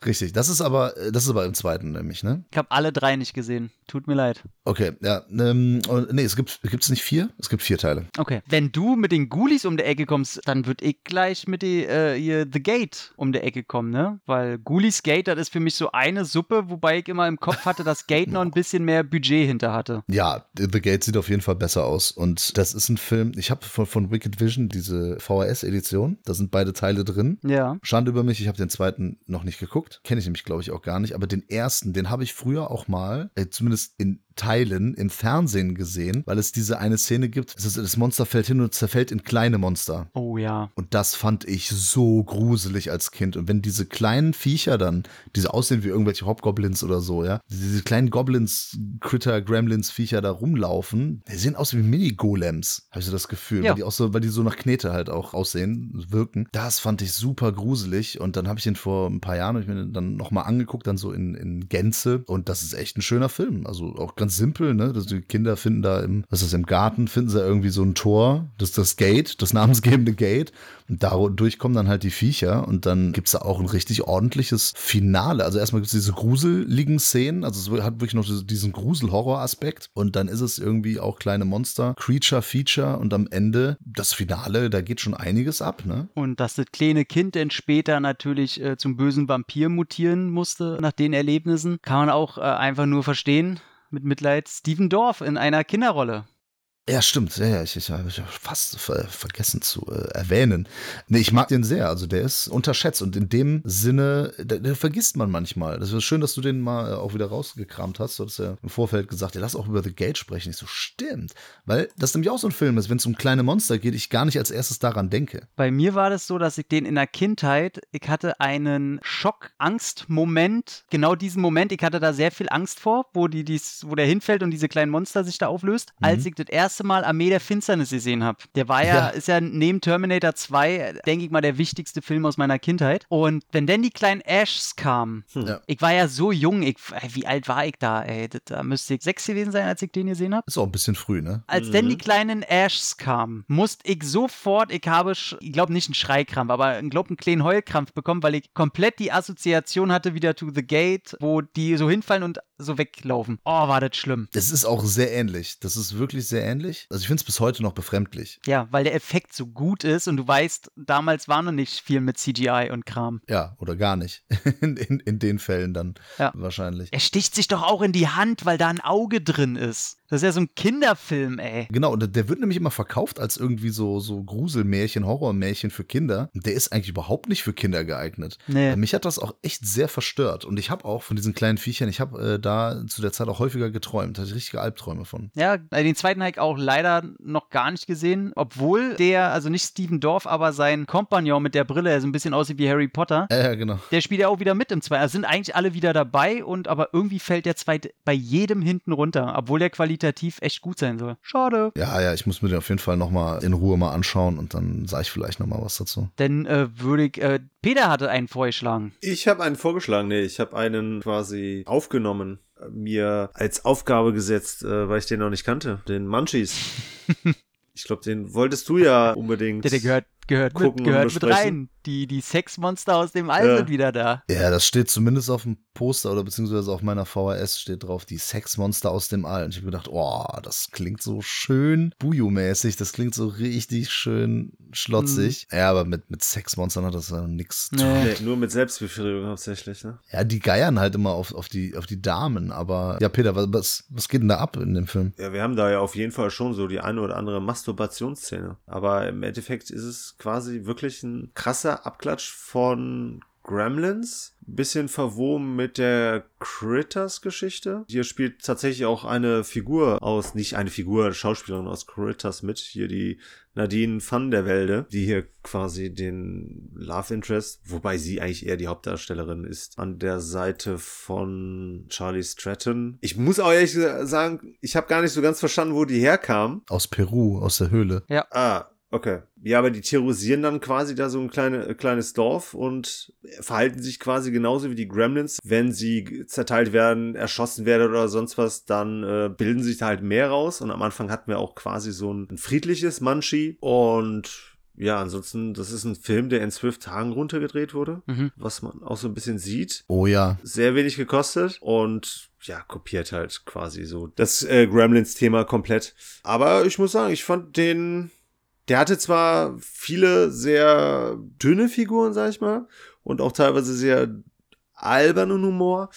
Richtig, das ist aber, das ist aber im zweiten nämlich, ne? Ich habe alle drei nicht gesehen. Tut mir leid. Okay, ja, ähm, nee, es gibt, gibt's nicht vier? Es gibt vier Teile. Okay. Wenn du mit den Ghoulies um die Ecke kommst, dann würde ich gleich mit die, äh, The Gate um die Ecke kommen, ne? Weil Ghoulies Gate, das ist für mich so eine Suppe, wobei ich immer im Kopf hatte, dass Gate noch ein bisschen mehr Budget hinter hatte. Ja, The Gate sieht auf jeden Fall besser aus. Und das ist ein Film, ich habe von, von Wicked Vision diese VHS-Edition, da sind beide Teile drin. Ja. Schande über mich, ich habe den zweiten noch nicht geguckt. Kenne ich nämlich, glaube ich, auch gar nicht. Aber den ersten, den habe ich früher auch mal, äh, zumindest in Teilen im Fernsehen gesehen, weil es diese eine Szene gibt. Das Monster fällt hin und zerfällt in kleine Monster. Oh ja. Und das fand ich so gruselig als Kind. Und wenn diese kleinen Viecher dann, diese aussehen wie irgendwelche Hobgoblins oder so, ja, diese kleinen Goblins, Critter, Gremlins, Viecher da rumlaufen, die sehen aus wie Mini-Golems, habe ich so das Gefühl. Ja. Weil die auch so, weil die so nach Knete halt auch aussehen, wirken. Das fand ich super gruselig. Und dann habe ich den vor ein paar Jahren, ich mir den dann nochmal angeguckt, dann so in, in Gänze. Und das ist echt ein schöner Film. Also auch ganz simpel, ne? dass die Kinder finden da im, was ist das, im Garten, finden sie irgendwie so ein Tor, das ist das Gate, das namensgebende Gate. Und dadurch kommen dann halt die Viecher und dann gibt's da auch ein richtig ordentliches Finale. Also erstmal gibt's diese gruseligen Szenen, also es hat wirklich noch diesen Grusel-Horror-Aspekt und dann ist es irgendwie auch kleine Monster, Creature-Feature und am Ende das Finale, da geht schon einiges ab, ne? Und dass das kleine Kind dann später natürlich äh, zum bösen Vampir mutieren musste nach den Erlebnissen, kann man auch äh, einfach nur verstehen. Mit Mitleid Steven Dorff in einer Kinderrolle. Ja, stimmt. Ja, ja, ich, ich habe fast ver vergessen zu äh, erwähnen. Nee, ich mag den sehr. Also der ist unterschätzt und in dem Sinne, den, den vergisst man manchmal. Das ist schön, dass du den mal äh, auch wieder rausgekramt hast. Du hast ja im Vorfeld gesagt, ja, lass auch über The Gate sprechen. Ich so, stimmt. Weil das nämlich auch so ein Film ist, wenn es um kleine Monster geht, ich gar nicht als erstes daran denke. Bei mir war das so, dass ich den in der Kindheit, ich hatte einen Schock-Angst-Moment, genau diesen Moment, ich hatte da sehr viel Angst vor, wo, die, dies, wo der hinfällt und diese kleinen Monster sich da auflöst, Mhm. als ich das erste Mal Armee der Finsternis gesehen habe. Der war ja, Ja. ist ja neben Terminator 2, denke ich mal, der wichtigste Film aus meiner Kindheit. Und wenn dann die kleinen Ashs kamen, Ja. ich war ja so jung, ich, ey, wie alt war ich da, ey? Da müsste ich sechs gewesen sein, als ich den gesehen habe. Ist auch ein bisschen früh, ne? Als denn die kleinen Ashs kamen, musste ich sofort, ich habe, ich glaube nicht einen Schreikrampf, aber ich glaube einen kleinen Heulkrampf bekommen, weil ich komplett die Assoziation hatte wieder to the Gate, wo die so hinfallen und so weglaufen. Oh, war das schlimm. Das ist auch sehr ähnlich. Das ist wirklich sehr ähnlich. Also ich finde es bis heute noch befremdlich. Ja, weil der Effekt so gut ist und du weißt, damals war noch nicht viel mit CGI und Kram. Ja, oder gar nicht. In, in, in den Fällen dann Ja. wahrscheinlich. Er sticht sich doch auch in die Hand, weil da ein Auge drin ist. Das ist ja so ein Kinderfilm, ey. Genau, und der wird nämlich immer verkauft als irgendwie so, so Gruselmärchen, Horrormärchen für Kinder. Der ist eigentlich überhaupt nicht für Kinder geeignet. Nee. Mich hat das auch echt sehr verstört. Und ich habe auch von diesen kleinen Viechern, ich habe äh, da zu der Zeit auch häufiger geträumt. Da hatte ich richtige Albträume von. Ja, äh, den zweiten habe ich auch leider noch gar nicht gesehen, obwohl der, also nicht Steven Dorff, aber sein Kompagnon mit der Brille, der so ein bisschen aussieht wie Harry Potter, Ja, ja, genau. der spielt ja auch wieder mit im zweiten. Also sind eigentlich alle wieder dabei und aber irgendwie fällt der zweite bei jedem hinten runter, obwohl der qualitativ echt gut sein soll. Schade. Ja, ja, ich muss mir den auf jeden Fall nochmal in Ruhe mal anschauen und dann sage ich vielleicht nochmal was dazu. Denn äh, würde ich, äh, Peter hatte einen vorgeschlagen. Ich habe einen vorgeschlagen, nee, ich habe einen quasi aufgenommen, äh, mir als Aufgabe gesetzt, äh, weil ich den noch nicht kannte, den Munchies. ich glaube, den wolltest du ja unbedingt. Der, der gehört, gehört, gucken mit, gehört mit rein. Die, die Sexmonster aus dem All Ja. sind wieder da. Ja, das steht zumindest auf dem Poster oder beziehungsweise auf meiner VHS steht drauf, die Sexmonster aus dem All. Und ich habe gedacht, oh, das klingt so schön Buju-mäßig, das klingt so richtig schön schlotzig. Ja, aber mit, mit Sexmonstern hat das ja nichts zu tun. Nee. Nur mit Selbstbefriedigung hauptsächlich, ne? Ja, die geiern halt immer auf, auf, die, auf die Damen, aber ja, Peter, was, was, was geht denn da ab in dem Film? Ja, wir haben da ja auf jeden Fall schon so die eine oder andere Masturbationsszene. Aber im Endeffekt ist es quasi wirklich ein krasser Abklatsch von Gremlins. Bisschen verwoben mit der Critters-Geschichte. Hier spielt tatsächlich auch eine Figur aus, nicht eine Figur, Schauspielerin aus Critters mit. Hier die Nadine van der Welde, die hier quasi den Love Interest, wobei sie eigentlich eher die Hauptdarstellerin ist, an der Seite von Charlie Stratton. Ich muss auch ehrlich sagen, ich habe gar nicht so ganz verstanden, wo die herkam. Aus Peru, aus der Höhle. Ah, okay. Ja, aber die terrorisieren dann quasi da so ein kleine, äh, kleines Dorf und verhalten sich quasi genauso wie die Gremlins. Wenn sie zerteilt werden, erschossen werden oder sonst was, dann äh, bilden sich da halt mehr raus. Und am Anfang hatten wir auch quasi so ein, ein friedliches Munchie. Und ja, ansonsten, das ist ein Film, der in zwölf Tagen runtergedreht wurde, Mhm. was man auch so ein bisschen sieht Oh ja, sehr wenig gekostet und ja, kopiert halt quasi so das äh, Gremlins-Thema komplett. Aber ich muss sagen, ich fand den, der hatte zwar viele sehr dünne Figuren, sag ich mal, und auch teilweise sehr albernen Humor,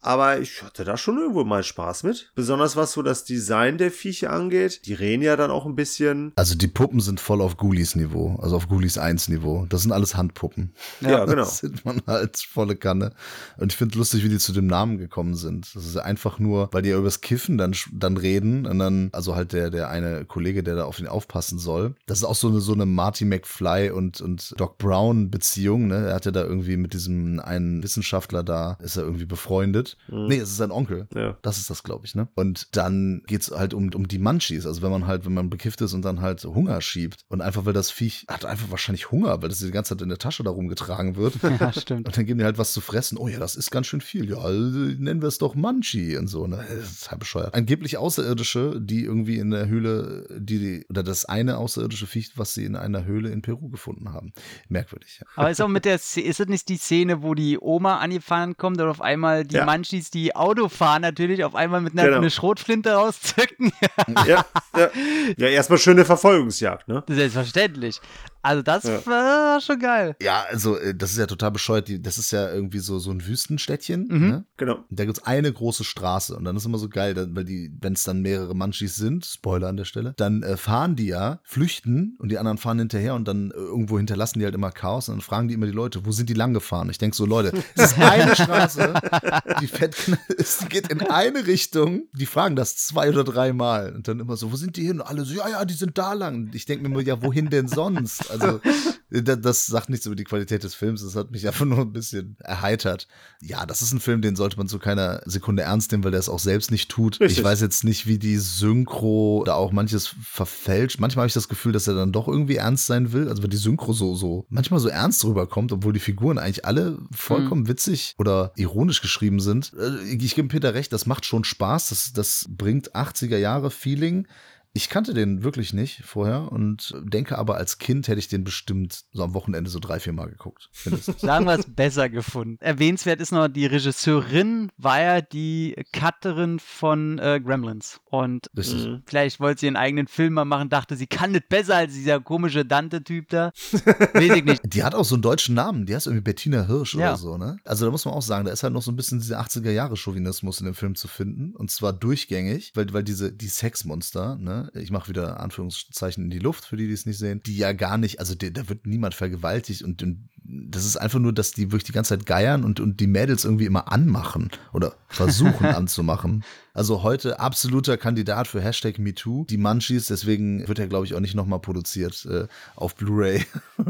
aber ich hatte da schon irgendwo mal Spaß mit. Besonders was so das Design der Viecher angeht. Die reden ja dann auch ein bisschen. also die Puppen sind voll auf Ghoulies Niveau, also auf Ghoulies 1 Niveau. Das sind alles Handpuppen. Ja, genau. Das sind man halt volle Kanne. Und ich finde lustig, wie die zu dem Namen gekommen sind. Das ist einfach nur, weil die ja übers Kiffen dann, dann reden und dann, also halt der, der eine Kollege, der da auf ihn aufpassen soll. Das ist auch so eine, so eine Marty McFly und, und Doc Brown Beziehung, ne? Er hat ja da irgendwie mit diesem einen Wissenschaftler da, ist er irgendwie befreundet. Nee, es ist sein Onkel. Ja. Das ist das, glaube ich, ne? Und dann geht's halt um, um die Munchies. Also wenn man halt, wenn man bekifft ist und dann halt Hunger schiebt. Und einfach, weil das Viech hat einfach wahrscheinlich Hunger, weil das die ganze Zeit in der Tasche da rumgetragen wird. Ja, stimmt. Und dann geben die halt was zu fressen. Oh ja, das ist ganz schön viel. Ja, nennen wir es doch Munchie und so. Ne? Das ist halt bescheuert. Angeblich Außerirdische, die irgendwie in der Höhle, die, die oder das eine außerirdische Viech, was sie in einer Höhle in Peru gefunden haben. Merkwürdig. Ja. Aber ist auch mit der ist das nicht die Szene, wo die Oma angefahren kommt und auf einmal die Ja. Munchies, die Auto fahren, natürlich auf einmal mit einer Genau. eine Schrotflinte rauszücken? Ja, ja. ja erstmal schöne Verfolgungsjagd, ne? Selbstverständlich. Also das Ja. war schon geil. ja, also äh, das ist ja total bescheuert. Die- Das ist ja irgendwie so, so ein Wüstenstädtchen. Mhm. Ne? Genau. Und Da gibt's eine große Straße und dann ist immer so geil, weil die, wenn es dann mehrere Munchies sind, Spoiler an der Stelle, dann äh, fahren die ja, flüchten und die anderen fahren hinterher und dann äh, irgendwo hinterlassen die halt immer Chaos und dann fragen die immer die Leute, wo sind die lang gefahren? Ich denk so, Leute, es ist eine Straße, die fährt, es geht in eine Richtung, die fragen das zwei oder dreimal und dann immer so, wo sind die hin? Und alle so, ja, ja, die sind da lang. Ich denk mir immer, ja, wohin denn sonst? Also da- das sagt nichts über die Qualität des Films, das hat mich einfach nur ein bisschen erheitert. Ja, das ist ein Film, den sollte man zu keiner Sekunde ernst nehmen, weil der es auch selbst nicht tut. Richtig. Ich weiß jetzt nicht, wie die Synchro da auch manches verfälscht. Manchmal habe ich das Gefühl, dass er dann doch irgendwie ernst sein will. Also wenn die Synchro so, so manchmal so ernst rüberkommt, obwohl die Figuren eigentlich alle vollkommen witzig oder ironisch geschrieben sind. Äh, Ich gebe Peter recht, das macht schon Spaß. Das, das bringt 80er Jahre Feeling. Ich kannte den wirklich nicht vorher und denke aber, als Kind hätte ich den bestimmt so am Wochenende so drei, vier Mal geguckt. Sagen wir es besser gefunden. Erwähnenswert ist noch, die Regisseurin war ja die Cutterin von äh, Gremlins. Und. Mhm. vielleicht wollte sie ihren eigenen Film mal machen, dachte, sie kann nicht besser als dieser komische Dante-Typ da. Weiß ich nicht. Die hat auch so einen deutschen Namen, die heißt irgendwie Bettina Hirsch Ja. oder so, ne? Also da muss man auch sagen, da ist halt noch so ein bisschen dieser 80er-Jahre-Chauvinismus in dem Film zu finden. Und zwar durchgängig, weil, weil diese, die Sexmonster, ne, ich mache wieder Anführungszeichen in die Luft, für die, die es nicht sehen, die ja gar nicht, also die, da wird niemand vergewaltigt und, und das ist einfach nur, dass die wirklich die ganze Zeit geiern und, und die Mädels irgendwie immer anmachen oder versuchen anzumachen. Also heute absoluter Kandidat für Hashtag MeToo. Die Munchies, deswegen wird er, glaube ich, auch nicht nochmal produziert äh, auf Blu-ray.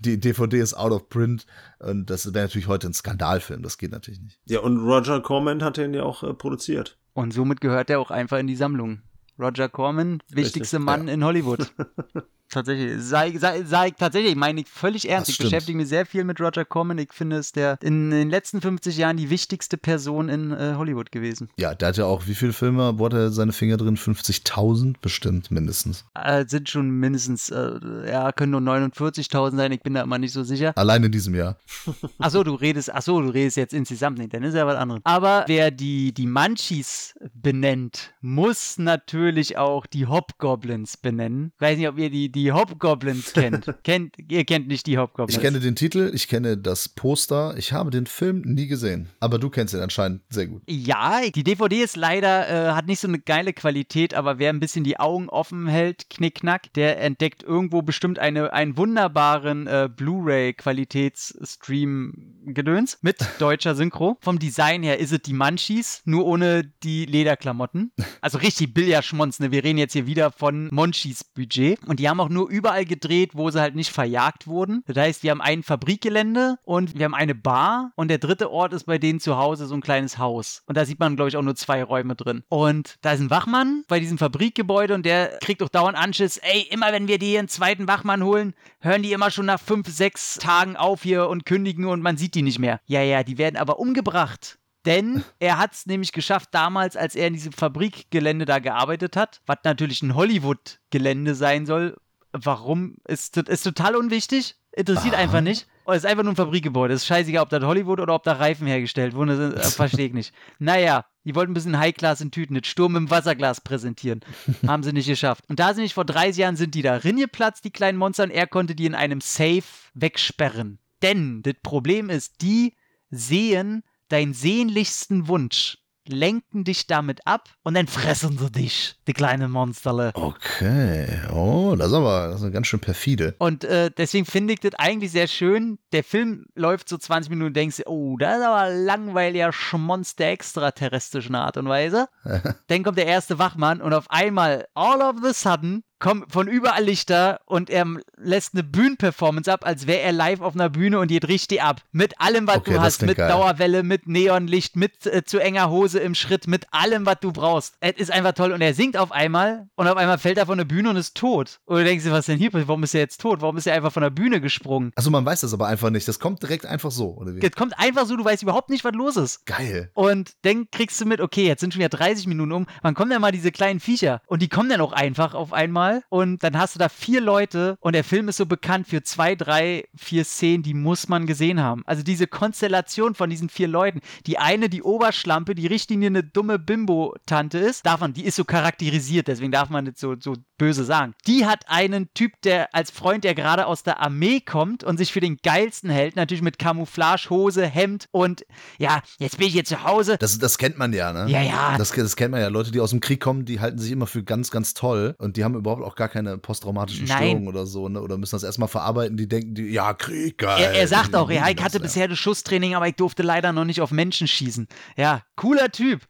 Die DVD ist out of print. Und das wäre natürlich heute ein Skandalfilm. Das geht natürlich nicht. Ja, und Roger Corman hat den ja auch äh, produziert. Und somit gehört er auch einfach in die Sammlung. Roger Corman, wichtigste Richtig, Mann in Hollywood. tatsächlich. Sei, sei, sei, tatsächlich, ich meine ich völlig ernst. Ich beschäftige mich sehr viel mit Roger Corman. Ich finde, es der in den letzten 50 Jahren die wichtigste Person in äh, Hollywood gewesen. Ja, der hat ja auch, wie viele Filme, wo hat er seine Finger drin? 50.000 bestimmt, mindestens. Äh, sind schon mindestens, äh, ja, können nur 49.000 sein. Ich bin da immer nicht so sicher. Allein in diesem Jahr. Achso, du redest, ach so, du redest jetzt insgesamt nicht, dann ist ja was anderes. Aber wer die, die Munchies benennt, muss natürlich auch die Hobgoblins benennen. Ich weiß nicht, ob ihr die, die Hobgoblins kennt. kennt. Ihr kennt nicht die Hobgoblins. Ich kenne den Titel, ich kenne das Poster. Ich habe den Film nie gesehen. Aber du kennst ihn anscheinend sehr gut. Ja, die DVD ist leider, äh, hat nicht so eine geile Qualität, aber wer ein bisschen die Augen offen hält, knickknack, der entdeckt irgendwo bestimmt eine, einen wunderbaren äh, Blu-ray-Qualitätsstream-Gedöns mit deutscher Synchro. Vom Design her ist es die Munchies, nur ohne die Lederklamotten. Also richtig Billardschmonz, ne? Wir reden jetzt hier wieder von Monchis Budget. Und die haben auch nur überall gedreht, wo sie halt nicht verjagt wurden. Das heißt, wir haben ein Fabrikgelände und wir haben eine Bar und der dritte Ort ist bei denen zu Hause so ein kleines Haus. Und da sieht man, glaube ich, auch nur zwei Räume drin. Und da ist ein Wachmann bei diesem Fabrikgebäude und der kriegt auch dauernd Anschiss. Ey, immer wenn wir dir einen zweiten Wachmann holen, hören die immer schon nach fünf, sechs Tagen auf hier und kündigen und man sieht die nicht mehr. Ja, ja, die werden aber umgebracht. Denn er hat es nämlich geschafft, damals, als er in diesem Fabrikgelände da gearbeitet hat, was natürlich ein Hollywood-Gelände sein soll. Warum? Ist, ist total unwichtig. Interessiert Aha. einfach nicht. Oh, ist einfach nur ein Fabrikgebäude. Ist scheißegal, ob das Hollywood oder ob da Reifen hergestellt wurden. Das, äh, verstehe ich nicht. Naja, die wollten ein bisschen High-Class in Tüten, mit Sturm im Wasserglas präsentieren. Haben sie nicht geschafft. Und da sind nicht vor 30 Jahren sind die da reingeplatzt, die kleinen Monster, und er konnte die in einem Safe wegsperren. Denn das Problem ist, die sehen deinen sehnlichsten Wunsch, lenken dich damit ab und dann fressen sie dich, die kleinen Monsterle. Okay. Oh, das ist aber das ist ganz schön perfide. Und äh, deswegen finde ich das eigentlich sehr schön. Der Film läuft so 20 Minuten und denkst, dir, oh, das ist aber langweiliger Schmonz der extraterrestrischen Art und Weise. Dann kommt der erste Wachmann und auf einmal, all of the sudden, kommen von überall Lichter und er lässt eine Bühnenperformance ab, als wäre er live auf einer Bühne und geht richtig ab. Mit allem, was Okay, du das hast, mit geil. Dauerwelle, mit Neonlicht, mit äh, zu enger Hose im Schritt, mit allem, was du brauchst. Es ist einfach toll und er singt auf einmal und auf einmal fällt er von der Bühne und ist tot. Und du denkst dir, was ist denn hier? passiert? Warum ist er jetzt tot? Warum ist er einfach von der Bühne gesprungen? Also man weiß das aber einfach nicht. Das kommt direkt einfach so, oder wie? Es kommt einfach so, du weißt überhaupt nicht, was los ist. Geil. Und dann kriegst du mit, okay, jetzt sind schon wieder 30 Minuten um. Wann kommen denn mal diese kleinen Viecher? Und die kommen dann auch einfach auf einmal. Und dann hast du da vier Leute. Und der Film ist so bekannt für zwei, drei, vier Szenen, die muss man gesehen haben. Also diese Konstellation von diesen vier Leuten. Die eine, die Oberschlampe, die richtig eine dumme Bimbo-Tante ist. Darf man, die ist so charakterisiert, deswegen darf man nicht so, so böse sagen. Die hat einen Typ, der als Freund, der gerade aus der Armee kommt und sich für den geilsten hält. Natürlich mit Camouflage, Hose, Hemd und ja, jetzt bin ich hier zu Hause. Das, das kennt man ja, ne? Ja, ja. Das, das kennt man ja. Leute, die aus dem Krieg kommen, die halten sich immer für ganz, ganz toll und die haben überhaupt auch gar keine posttraumatischen Nein. Störungen oder so, ne? Oder müssen das erstmal verarbeiten. Die denken, die, ja, Krieg, geil. Er, er sagt auch, ja, ich hatte das, bisher das Schusstraining, aber ich durfte leider noch nicht auf Menschen schießen. Ja, cooler Typ.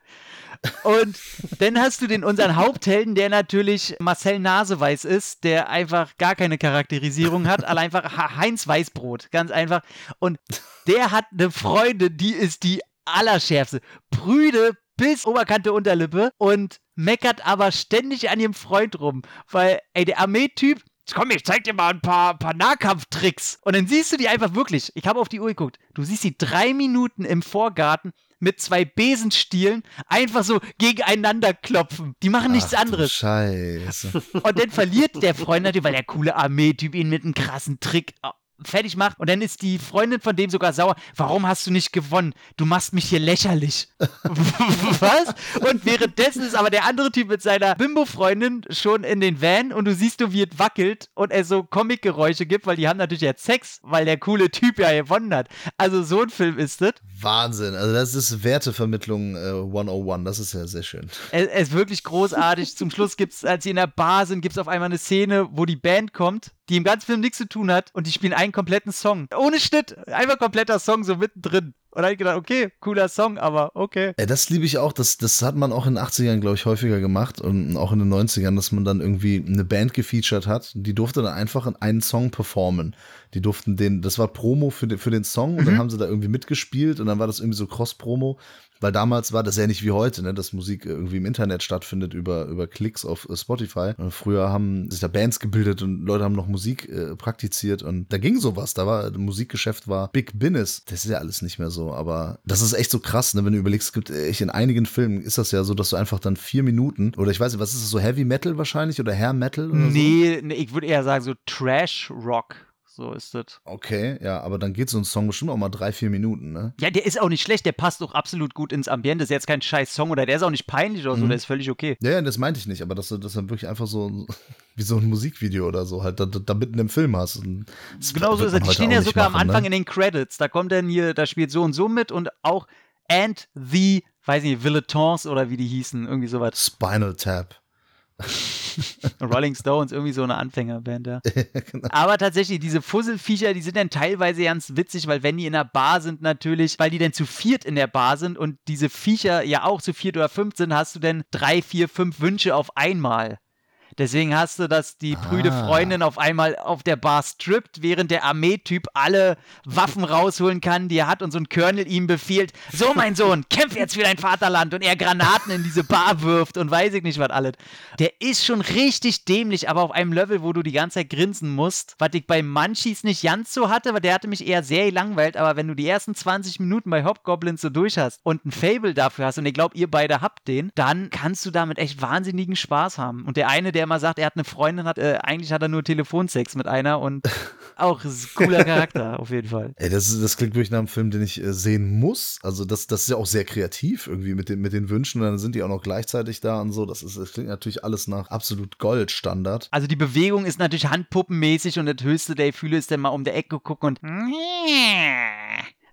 Und dann hast du den unseren Haupthelden, der natürlich Marcel Naseweiß ist, der einfach gar keine Charakterisierung hat, allein einfach Heinz Weißbrot, ganz einfach. Und der hat eine Freundin, die ist die allerschärfste. Brüde bis Oberkante Unterlippe und meckert aber ständig an ihrem Freund rum, weil, ey, der Armeetyp, komm, ich zeig dir mal ein paar, paar Nahkampftricks. Und dann siehst du die einfach wirklich. Ich habe auf die Uhr geguckt. Du siehst sie drei Minuten im Vorgarten mit zwei Besenstielen einfach so gegeneinander klopfen. Die machen nichts Ach, anderes. Scheiße. Und dann verliert der Freund natürlich, weil der coole Armeetyp ihn mit einem krassen Trick fertig macht. Und dann ist die Freundin von dem sogar sauer. Warum hast du nicht gewonnen? Du machst mich hier lächerlich. Was? Und währenddessen ist aber der andere Typ mit seiner Bimbo-Freundin schon in den Van und du siehst nur, wie es wackelt und er so Comic-Geräusche gibt, weil die haben natürlich jetzt Sex, weil der coole Typ ja gewonnen hat. Also so ein Film ist es. Wahnsinn. Also das ist Wertevermittlung äh, 101. Das ist ja sehr schön. Es, es ist wirklich großartig. Zum Schluss gibt es, als sie in der Bar sind, gibt es auf einmal eine Szene, wo die Band kommt, die im ganzen Film nichts zu tun hat und die spielen einen kompletten Song. Ohne Schnitt. Einfach kompletter Song, so mittendrin. Und da habe ich gedacht, okay, cooler Song, aber okay. Ey, das liebe ich auch. Das, das hat man auch in den 80ern, glaube ich, häufiger gemacht und auch in den 90ern, dass man dann irgendwie eine Band gefeatured hat. Die durfte dann einfach einen Song performen. Die durften den, das war Promo für den, für den Song und dann haben sie da irgendwie mitgespielt und dann war das irgendwie so Cross-Promo. Weil damals war das ja nicht wie heute, ne, dass Musik irgendwie im Internet stattfindet über, über Klicks auf äh, Spotify. Früher haben sich da Bands gebildet und Leute haben noch Musik äh, praktiziert und da ging sowas. Da war, Musikgeschäft war Big Business. Das ist ja alles nicht mehr so, aber das ist echt so krass, ne, wenn du überlegst, es gibt echt in einigen Filmen ist das ja so, dass du einfach dann vier Minuten oder ich weiß nicht, was ist das, so Heavy Metal wahrscheinlich oder Hair Metal oder so? Nee, nee, ich würde eher sagen so Trash-Rock. So ist das. Okay, ja, aber dann geht so ein Song bestimmt auch mal drei, vier Minuten, ne? Ja, der ist auch nicht schlecht, der passt auch absolut gut ins Ambiente. Das ist jetzt kein scheiß Song oder der ist auch nicht peinlich oder so, Mhm. der ist völlig okay. Ja, ja, das meinte ich nicht, aber dass du das dann wirklich einfach so wie so ein Musikvideo oder so halt da, da mitten im Film hast. Das Genau so ist es. Die stehen ja sogar am machen, Anfang ne? in den Credits. Da kommt dann hier, da spielt so und so mit und auch And the, weiß nicht, Villetons oder wie die hießen, irgendwie sowas. Spinal Tap. Rolling Stones, irgendwie so eine Anfängerband, ja. Genau. Aber tatsächlich, diese Fusselviecher, die sind dann teilweise ganz witzig, weil wenn die in der Bar sind natürlich, weil die dann zu viert in der Bar sind und diese Viecher ja auch zu viert oder fünf sind, hast du dann drei, vier, fünf Wünsche auf einmal. Deswegen hast du, dass die prüde Ah. Freundin auf einmal auf der Bar strippt, während der Armeetyp alle Waffen rausholen kann, die er hat und so ein Colonel ihm befiehlt, so mein Sohn, kämpf jetzt für dein Vaterland und er Granaten in diese Bar wirft und weiß ich nicht was alles. Der ist schon richtig dämlich, aber auf einem Level, wo du die ganze Zeit grinsen musst, was ich bei Munchies nicht ganz so hatte, weil der hatte mich eher sehr gelangweilt, aber wenn du die ersten 20 Minuten bei Hobgoblins so durch hast und ein Fable dafür hast und ich glaube, ihr beide habt den, dann kannst du damit echt wahnsinnigen Spaß haben. Und der eine, der immer sagt, er hat eine Freundin, hat, äh, eigentlich hat er nur Telefonsex mit einer und auch cooler Charakter auf jeden Fall. Ey, das, ist- das klingt wirklich nach einem Film, den ich äh, sehen muss. Also das, das ist ja auch sehr kreativ irgendwie mit den, mit den Wünschen. Und dann sind die auch noch gleichzeitig da und so. Das, ist, das klingt natürlich alles nach absolut Goldstandard. Also die Bewegung ist natürlich handpuppenmäßig und das höchste der Gefühle ist dann mal um der Ecke gucken und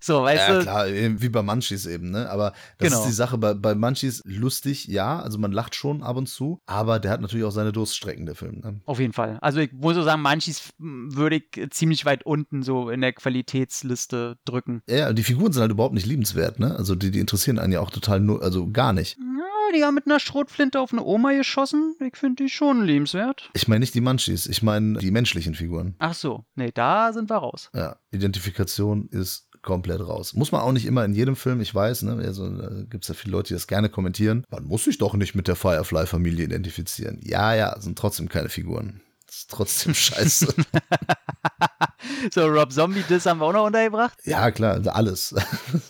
so, weißt Ja, du? klar, wie bei Munchies eben, ne? Aber das Genau. ist die Sache, bei, bei Munchies lustig, ja, also man lacht schon ab und zu, aber der hat natürlich auch seine Durststrecken, der Film. Ne? Auf jeden Fall. Also ich muss so sagen, manches würde ich ziemlich weit unten so in der Qualitätsliste drücken. Ja, die Figuren sind halt überhaupt nicht liebenswert, ne? Also die, die interessieren einen ja auch total nur, also gar nicht. Ja, die haben mit einer Schrotflinte auf eine Oma geschossen. Ich finde die schon liebenswert. Ich meine nicht die Munchies, ich meine die menschlichen Figuren. Ach so, nee, da sind wir raus. Ja, Identifikation ist komplett raus. Muss man auch nicht immer in jedem Film, ich weiß, ne? Also, da gibt es ja viele Leute, die das gerne kommentieren. Man muss sich doch nicht mit der Firefly-Familie identifizieren. Ja, ja, sind trotzdem keine Figuren. Das ist trotzdem scheiße. So, Rob Zombie, das haben wir auch noch untergebracht. ja, klar, also alles.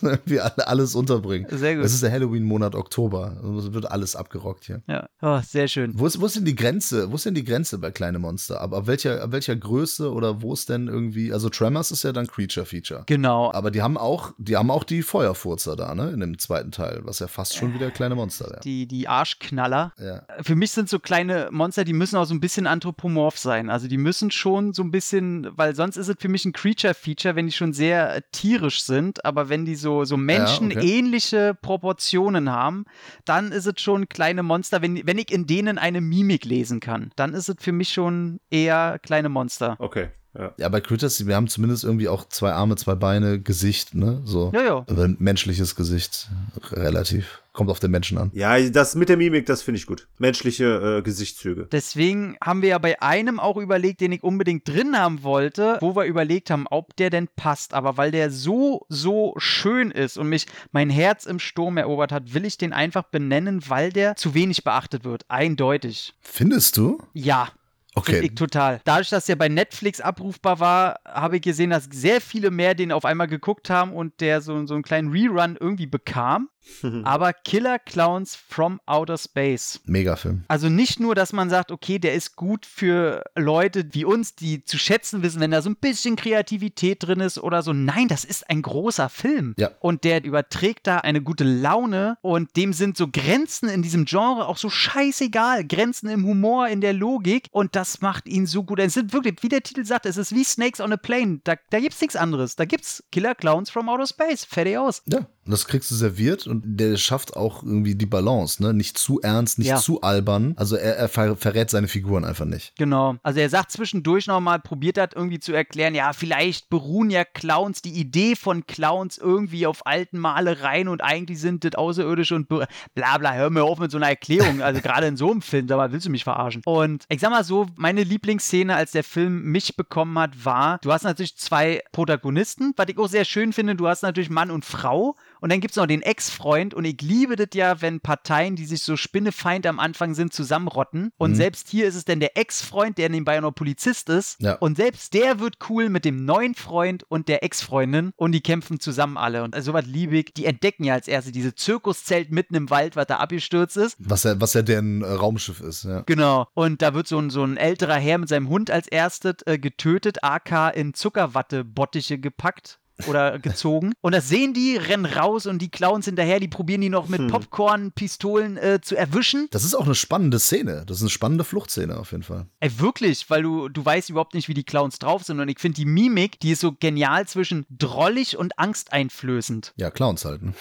Wir alle alles unterbringen. Sehr gut. Es ist der Halloween-Monat Oktober. Es wird alles abgerockt hier. Ja, oh, sehr schön. Wo ist, wo ist denn die Grenze? Wo ist denn die Grenze bei kleine Monster? Aber ab welcher, ab welcher Größe oder wo ist denn irgendwie, also Tremors ist ja dann Creature-Feature. Genau. Aber die haben auch, die haben auch die Feuerfurzer da, ne? In dem zweiten Teil, was ja fast schon wieder kleine Monster wäre. Die, die Arschknaller. Ja. Für mich sind so kleine Monster, die müssen auch so ein bisschen anthropomorph sein. Also die müssen schon so ein bisschen, weil sonst ist es für mich ein Creature-Feature, wenn die schon sehr äh, tierisch sind, aber wenn die so, so menschenähnliche Proportionen haben, dann ist es schon kleine Monster. Wenn, wenn ich in denen eine Mimik lesen kann, dann ist es für mich schon eher kleine Monster. Okay, ja. Ja, bei Critters, wir haben zumindest irgendwie auch zwei Arme, zwei Beine, Gesicht, ne? So. Ja, ja. Aber ein menschliches Gesicht, relativ. Kommt auf den Menschen an. Ja, das mit der Mimik, das finde ich gut. Menschliche äh, Gesichtszüge. Deswegen haben wir ja bei einem auch überlegt, den ich unbedingt drin haben wollte, wo wir überlegt haben, ob der denn passt. Aber weil der so, so schön ist und mich mein Herz im Sturm erobert hat, will ich den einfach benennen, weil der zu wenig beachtet wird. Eindeutig. Findest du? Ja. Okay. Ich total. Dadurch, dass der bei Netflix abrufbar war, habe ich gesehen, dass sehr viele mehr den auf einmal geguckt haben und der so, so einen kleinen Rerun irgendwie bekam. Aber Killer Clowns from Outer Space. Megafilm. Also nicht nur, dass man sagt, okay, der ist gut für Leute wie uns, die zu schätzen wissen, wenn da so ein bisschen Kreativität drin ist oder so. Nein, das ist ein großer Film. Ja. Und der überträgt da eine gute Laune und dem sind so Grenzen in diesem Genre auch so scheißegal. Grenzen im Humor, in der Logik und das macht ihn so gut. Es sind wirklich, wie der Titel sagt, es ist wie Snakes on a Plane. Da, da gibt's nichts anderes. Da gibt's Killer Clowns from Outer Space. Fertig aus. Ja, und das kriegst du serviert und der schafft auch irgendwie die Balance, ne? Nicht zu ernst, nicht Ja. zu albern. Also er, er ver verrät seine Figuren einfach nicht. Genau. Also er sagt zwischendurch nochmal, probiert hat irgendwie zu erklären, ja, vielleicht beruhen ja Clowns, die Idee von Clowns irgendwie auf alten Malereien und eigentlich sind das Außerirdische und bla bla, hör mir auf mit so einer Erklärung. Also gerade in so einem Film, sag mal, willst du mich verarschen? Und ich sag mal so, meine Lieblingsszene, als der Film mich bekommen hat, war, du hast natürlich zwei Protagonisten, was ich auch sehr schön finde, du hast natürlich Mann und Frau und dann gibt es noch den Ex-Freund und ich liebe das ja, wenn Parteien, die sich so spinnefeind am Anfang sind, zusammenrotten. Und Mhm. selbst hier ist es dann der Ex-Freund, der nebenbei noch Polizist ist. Ja. Und selbst der wird cool mit dem neuen Freund und der Ex-Freundin und die kämpfen zusammen alle. Und also sowas liebe ich. Die entdecken ja als erste diese Zirkuszelt mitten im Wald, was da abgestürzt ist. Was ja, was ja deren äh, Raumschiff ist, ja. Genau. Und da wird so ein, so ein älterer Herr mit seinem Hund als erstes äh, getötet, AK in Zuckerwattebottiche gepackt. Oder gezogen. Und das sehen die, rennen raus und die Clowns hinterher, die probieren die noch mit Hm. Popcorn-Pistolen äh, zu erwischen. Das ist auch eine spannende Szene. Das ist eine spannende Fluchtszene auf jeden Fall. Ey, wirklich, weil du, du weißt überhaupt nicht, wie die Clowns drauf sind. Und ich finde die Mimik, die ist so genial zwischen drollig und angsteinflößend. Ja, Clowns halt. Ne?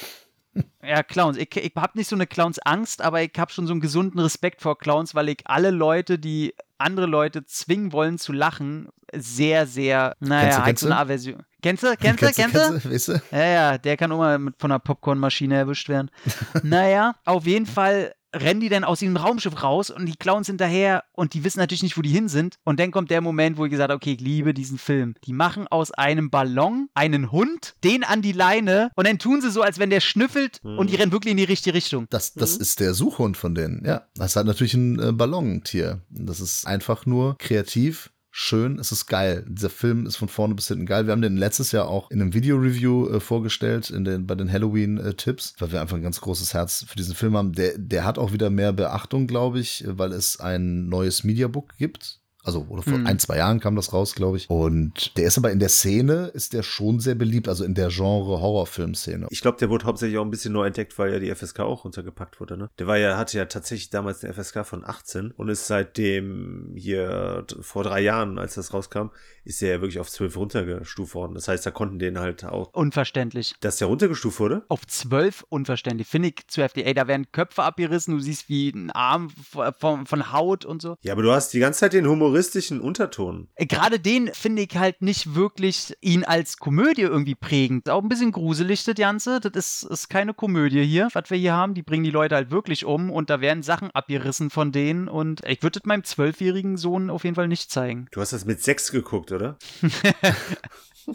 Ja, Clowns. Ich, ich habe nicht so eine Clowns-Angst, aber ich habe schon so einen gesunden Respekt vor Clowns, weil ich alle Leute, die andere Leute zwingen wollen zu lachen, sehr, sehr, naja, Kennst du, halt kennst so du? eine Aversion. Kennst du? Kennst du? Kennst du? Weißt du? Ja, ja, der kann auch mal mit, von einer Popcornmaschine erwischt werden. naja, auf jeden Fall rennen die dann aus ihrem Raumschiff raus und die Clowns hinterher und die wissen natürlich nicht, wo die hin sind. Und dann kommt der Moment, wo ich gesagt habe, okay, ich liebe diesen Film. Die machen aus einem Ballon einen Hund, den an die Leine und dann tun sie so, als wenn der schnüffelt und die rennen wirklich in die richtige Richtung. Das, das ist der Suchhund von denen. Ja, das ist halt natürlich ein äh, Ballontier. Das ist einfach nur kreativ. Schön, es ist geil. Dieser Film ist von vorne bis hinten geil. Wir haben den letztes Jahr auch in einem Video-Review äh, vorgestellt, in den, bei den Halloween-Tipps, weil wir einfach ein ganz großes Herz für diesen Film haben. Der, der hat auch wieder mehr Beachtung, glaube ich, weil es ein neues Mediabook gibt. Also, oder vor Hm. ein, zwei Jahren kam das raus, glaube ich. Und der ist aber in der Szene, ist der schon sehr beliebt, also in der Genre-Horrorfilm-Szene. Ich glaube, der wurde hauptsächlich auch ein bisschen neu entdeckt, weil ja die FSK auch runtergepackt wurde, ne? Der war ja, hatte ja tatsächlich damals eine FSK von 18 und ist seitdem hier vor drei Jahren, als das rauskam, ist der ja wirklich auf 12 runtergestuft worden. Das heißt, da konnten den halt auch, Unverständlich. dass der runtergestuft wurde. Auf zwölf unverständlich. Finde ich zu. Ey, da werden Köpfe abgerissen, du siehst wie ein Arm von, von, Haut und so. Ja, aber du hast die ganze Zeit den humoristischen Unterton. Äh, Gerade den finde ich halt nicht wirklich ihn als Komödie irgendwie prägend. Auch ein bisschen gruselig, das Ganze. Das ist, ist keine Komödie hier, was wir hier haben. Die bringen die Leute halt wirklich um und da werden Sachen abgerissen von denen. Und ich würde das meinem zwölfjährigen Sohn auf jeden Fall nicht zeigen. Du hast das mit sechs geguckt, oder?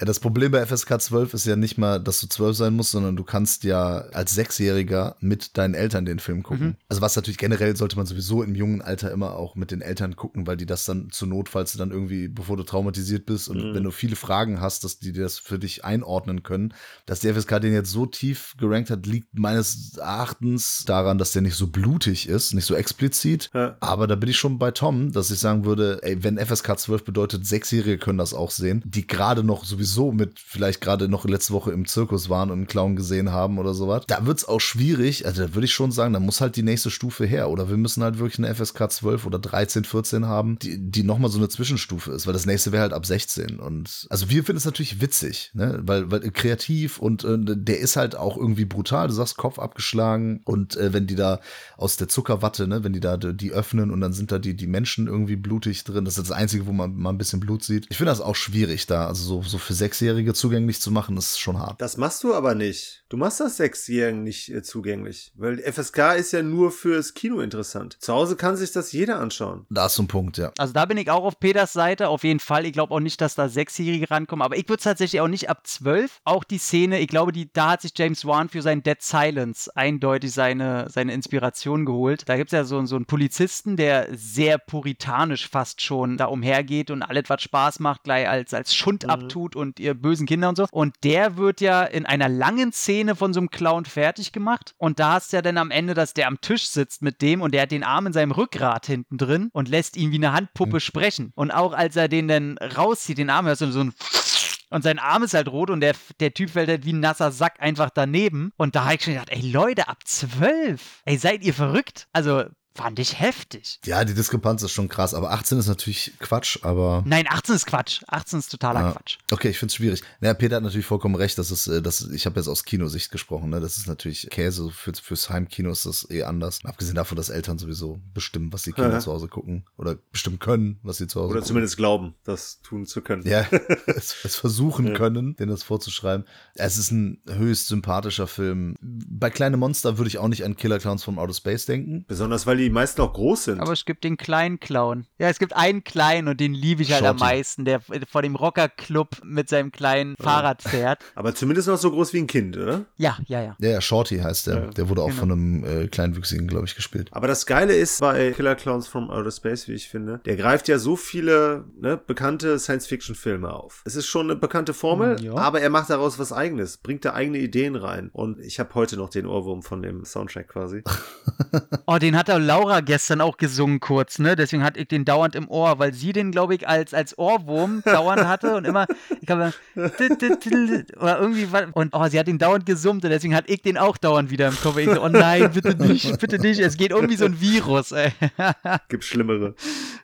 Ja, das Problem bei FSK 12 ist ja nicht mal, dass du 12 sein musst, sondern du kannst ja als Sechsjähriger mit deinen Eltern den Film gucken. Mhm. Also was natürlich generell sollte man sowieso im jungen Alter immer auch mit den Eltern gucken, weil die das dann zur Not, falls du dann irgendwie, bevor du traumatisiert bist und Mhm. wenn du viele Fragen hast, dass die das für dich einordnen können. Dass die FSK den jetzt so tief gerankt hat, liegt meines Erachtens daran, dass der nicht so blutig ist, nicht so explizit. Ja. Aber da bin ich schon bei Tom, dass ich sagen würde, ey, wenn FSK 12 bedeutet, Sechsjährige können das auch sehen, die gerade noch sowieso mit, vielleicht gerade noch letzte Woche im Zirkus waren und einen Clown gesehen haben oder sowas, da wird's auch schwierig. Also da würde ich schon sagen, da muss halt die nächste Stufe her. Oder wir müssen halt wirklich eine FSK 12 oder 13, 14 haben, die, die nochmal so eine Zwischenstufe ist, weil das nächste wäre halt ab 16. Und also wir finden es natürlich witzig, ne? Weil, weil kreativ und äh, der ist halt auch irgendwie brutal. Du sagst Kopf abgeschlagen und äh, wenn die da aus der Zuckerwatte, ne, wenn die da die öffnen und dann sind da die, die Menschen irgendwie blutig drin. Das ist das Einzige, wo man mal ein bisschen Blut sieht. Ich finde das auch schwierig. Schwierig da. Also so, so für Sechsjährige zugänglich zu machen, ist schon hart. Das machst du aber nicht. Du machst das Sechsjährigen nicht äh, zugänglich. Weil FSK ist ja nur fürs Kino interessant. Zu Hause kann sich das jeder anschauen. Da ist so ein Punkt, ja. Also da bin ich auch auf Peters Seite, auf jeden Fall. Ich glaube auch nicht, dass da Sechsjährige rankommen, aber ich würde tatsächlich auch nicht ab zwölf. Auch die Szene, ich glaube, die, da hat sich James Wan für sein Dead Silence eindeutig seine, seine Inspiration geholt. Da gibt es ja so, so einen Polizisten, der sehr puritanisch fast schon da umhergeht und alles, was Spaß macht, gleich als, als Schund Mhm. abtut und ihr bösen Kinder und so. Und der wird ja in einer langen Szene von so einem Clown fertig gemacht. Und da hast du ja dann am Ende, dass der am Tisch sitzt mit dem und der hat den Arm in seinem Rückgrat hinten drin und lässt ihn wie eine Handpuppe sprechen. Und auch als er den dann rauszieht, den Arm, hörst du so ein und sein Arm ist halt rot und der, der Typ fällt halt wie ein nasser Sack einfach daneben. Und da habe ich schon gedacht, ey Leute, ab zwölf, ey, seid ihr verrückt? Also fand ich heftig. Ja, die Diskrepanz ist schon krass, aber 18 ist natürlich Quatsch, aber. Nein, 18 ist Quatsch. 18 ist totaler Ja. Quatsch. Okay, ich finde es schwierig. Naja, Peter hat natürlich vollkommen recht, dass es, äh, das, ich habe jetzt aus Kinosicht gesprochen, ne? Das ist natürlich Käse. Für, fürs Heimkino ist das eh anders. Abgesehen davon, dass Eltern sowieso bestimmen, was die Kinder Ja. zu Hause gucken. Oder bestimmen können, was sie zu Hause Oder gucken. zumindest glauben, das tun zu können. Ja, es, es versuchen Ja. können, denen das vorzuschreiben. Es ist ein höchst sympathischer Film. Bei Kleine Monster würde ich auch nicht an Killer Clowns from Outer Space denken. Besonders weil die meisten auch groß sind. Aber es gibt den kleinen Clown. Ja, es gibt einen kleinen und den liebe ich halt am Shorty. meisten, der vor dem Rockerclub mit seinem kleinen Fahrrad fährt. Aber zumindest noch so groß wie ein Kind, oder? Ja, ja, ja. Ja, ja, Shorty heißt der. Ja, der wurde auch genau. von einem äh, Kleinwüchsigen, glaube ich, gespielt. Aber das Geile ist bei Killer Clowns from Outer Space, wie ich finde, der greift ja so viele ne, bekannte Science-Fiction-Filme auf. Es ist schon eine bekannte Formel, Ja. aber er macht daraus was Eigenes, bringt da eigene Ideen rein. Und ich habe heute noch den Ohrwurm von dem Soundtrack quasi. Oh, den hat auch Laura gestern auch gesungen kurz, ne? Deswegen hatte ich den dauernd im Ohr, weil sie den, glaube ich, als, als Ohrwurm dauernd hatte und immer, ich glaube, oder irgendwie, was- und oh, sie hat ihn dauernd gesummt und deswegen hatte ich den auch dauernd wieder im Kopf. Ich so, oh nein, bitte nicht, bitte nicht. Es geht um wie so ein Virus, ey. Gibt Schlimmere.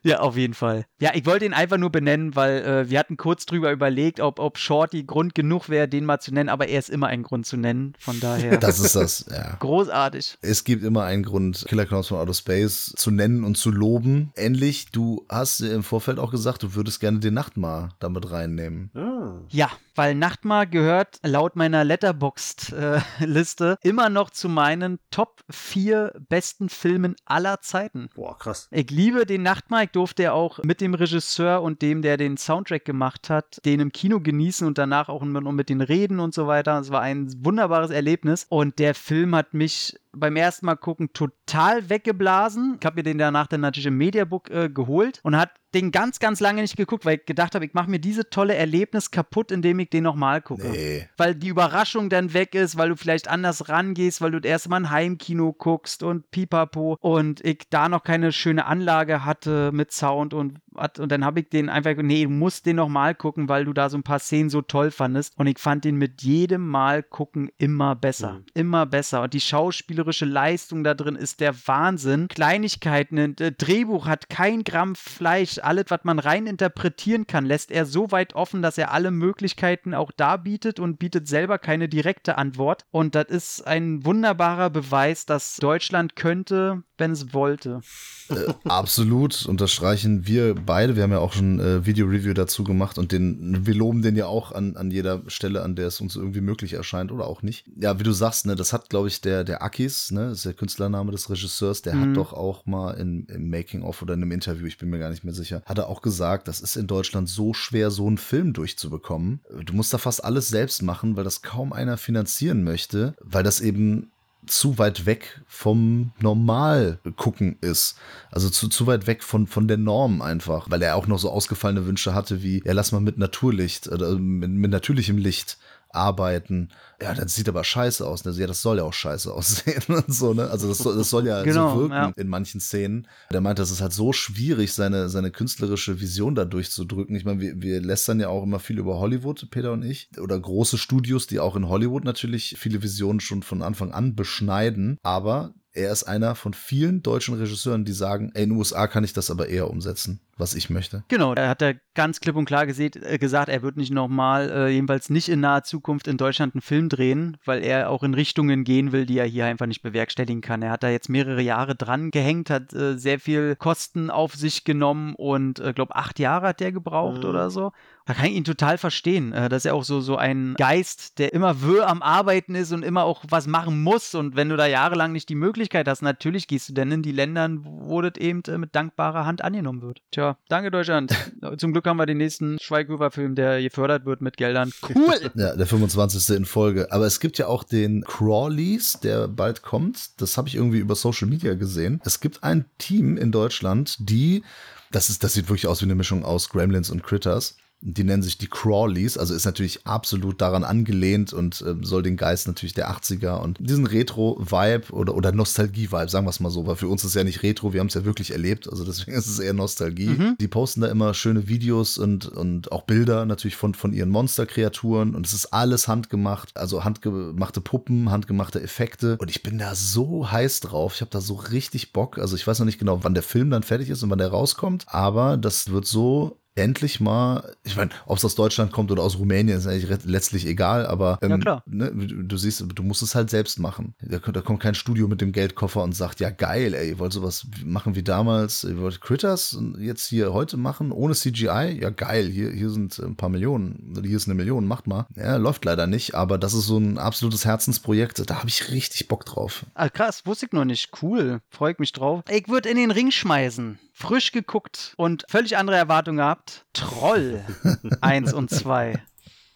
Ja, auf jeden Fall. Ja, ich wollte ihn einfach nur benennen, weil äh, wir hatten kurz drüber überlegt, ob, ob Shorty Grund genug wäre, den mal zu nennen, aber er ist immer ein Grund zu nennen. Von daher Das ist das, ja. großartig. Es gibt immer einen Grund, Killer Clowns von Outer Space zu nennen und zu loben. Ähnlich, du hast im Vorfeld auch gesagt, du würdest gerne den Nachtmar damit reinnehmen. Ah. Ja, weil Nachtmar gehört laut meiner Letterboxd-Liste immer noch zu meinen Top 4 besten Filmen aller Zeiten. Boah, krass. Ich liebe den Nachtmar. Ich durfte ja auch mit dem Regisseur und dem, der den Soundtrack gemacht hat, den im Kino genießen und danach auch mit, mit den Reden und so weiter. Es war ein wunderbares Erlebnis. Und der Film hat mich beim ersten Mal gucken total weggeblasen. Ich habe mir den danach dann natürlich im Mediabook äh, geholt und hat den ganz, ganz lange nicht geguckt, weil ich gedacht habe, ich mache mir diese tolle Erlebnis kaputt, indem ich den nochmal gucke. Nee. Weil die Überraschung dann weg ist, weil du vielleicht anders rangehst, weil du das erste Mal ein Heimkino guckst und pipapo und ich da noch keine schöne Anlage hatte mit Sound und, hat- und dann habe ich den einfach, nee, du musst den nochmal gucken, weil du da so ein paar Szenen so toll fandest und ich fand den mit jedem Mal gucken immer besser, Mhm. immer besser und die schauspielerische Leistung da drin ist der Wahnsinn. Kleinigkeiten, ein äh, Drehbuch hat kein Gramm Fleisch, alles, was man rein interpretieren kann, lässt er so weit offen, dass er alle Möglichkeiten auch da bietet und bietet selber keine direkte Antwort. Und das ist ein wunderbarer Beweis, dass Deutschland könnte, wenn es wollte. Äh, absolut, unterstreichen wir beide. Wir haben ja auch schon äh, Video-Review dazu gemacht und den, wir loben den ja auch an, an jeder Stelle, an der es uns irgendwie möglich erscheint oder auch nicht. Ja, wie du sagst, ne, das hat, glaube ich, der, der Akis, ne, ist der Künstlername des Regisseurs, der Mhm. hat doch auch mal in, im Making-of oder in einem Interview, ich bin mir gar nicht mehr sicher, hat er auch gesagt, das ist in Deutschland so schwer, so einen Film durchzubekommen. Du musst da fast alles selbst machen, weil das kaum einer finanzieren möchte, weil das eben zu weit weg vom Normal gucken ist. Also zu, zu weit weg von, von der Norm einfach. Weil er auch noch so ausgefallene Wünsche hatte wie, ja, lass mal mit Naturlicht oder mit, mit natürlichem Licht arbeiten. Ja, das sieht aber scheiße aus. Ne? Ja, das soll ja auch scheiße aussehen und so, ne? Also das soll, das soll ja Genau, so wirken ja. in manchen Szenen. Der meint, das ist halt so schwierig, seine, seine künstlerische Vision da durchzudrücken. Ich meine, wir, wir lästern ja auch immer viel über Hollywood, Peter und ich. Oder große Studios, die auch in Hollywood natürlich viele Visionen schon von Anfang an beschneiden. Aber er ist einer von vielen deutschen Regisseuren, die sagen, ey, in den USA kann ich das aber eher umsetzen. Was ich möchte. Genau, da hat er ganz klipp und klar gesät, äh, gesagt, er wird nicht nochmal, äh, jedenfalls nicht in naher Zukunft in Deutschland einen Film drehen, weil er auch in Richtungen gehen will, die er hier einfach nicht bewerkstelligen kann. Er hat da jetzt mehrere Jahre dran gehängt, hat äh, sehr viel Kosten auf sich genommen und äh, glaube acht Jahre hat der gebraucht Mhm. oder so. Da kann ich ihn total verstehen, äh, dass er auch so, so ein Geist, der immer wirr am Arbeiten ist und immer auch was machen muss. Und wenn du da jahrelang nicht die Möglichkeit hast, natürlich gehst du dann in die Länder, wo das eben äh, mit dankbarer Hand angenommen wird. Tja, danke Deutschland. Zum Glück haben wir den nächsten Schweighöfer-Film, der gefördert wird mit Geldern. Cool! Ja, der 25. in Folge. Aber es gibt ja auch den Crawleys, der bald kommt. Das habe ich irgendwie über Social Media gesehen. Es gibt ein Team in Deutschland, die, das ist, das sieht wirklich aus wie eine Mischung aus Gremlins und Critters. Die nennen sich die Crawleys, also ist natürlich absolut daran angelehnt und äh, soll den Geist natürlich der 80er und diesen Retro-Vibe oder, oder Nostalgie-Vibe, sagen wir es mal so, weil für uns ist ja nicht Retro, wir haben es ja wirklich erlebt, also deswegen ist es eher Nostalgie. Mhm. Die posten da immer schöne Videos und, und auch Bilder natürlich von, von ihren Monsterkreaturen und es ist alles handgemacht, also handgemachte Puppen, handgemachte Effekte und ich bin da so heiß drauf, ich habe da so richtig Bock, also ich weiß noch nicht genau, wann der Film dann fertig ist und wann der rauskommt, aber das wird so endlich mal, ich meine, ob es aus Deutschland kommt oder aus Rumänien, ist eigentlich letztlich egal, aber ähm, Ja. Ne, du siehst, du musst es halt selbst machen. Da, kommt- da kommt kein Studio mit dem Geldkoffer und sagt, ja geil, ey, ihr wollt sowas machen wie damals, ihr wollt Critters jetzt hier heute machen, ohne CGI, ja geil, hier, hier sind ein paar Millionen, hier ist eine Million, macht mal. Ja, läuft leider nicht, aber das ist so ein absolutes Herzensprojekt, da habe ich richtig Bock drauf. Ah, krass, wusste ich noch nicht. Cool, freue ich mich drauf. Ich würde in den Ring schmeißen. Frisch geguckt und völlig andere Erwartungen gehabt. Troll 1 und 2.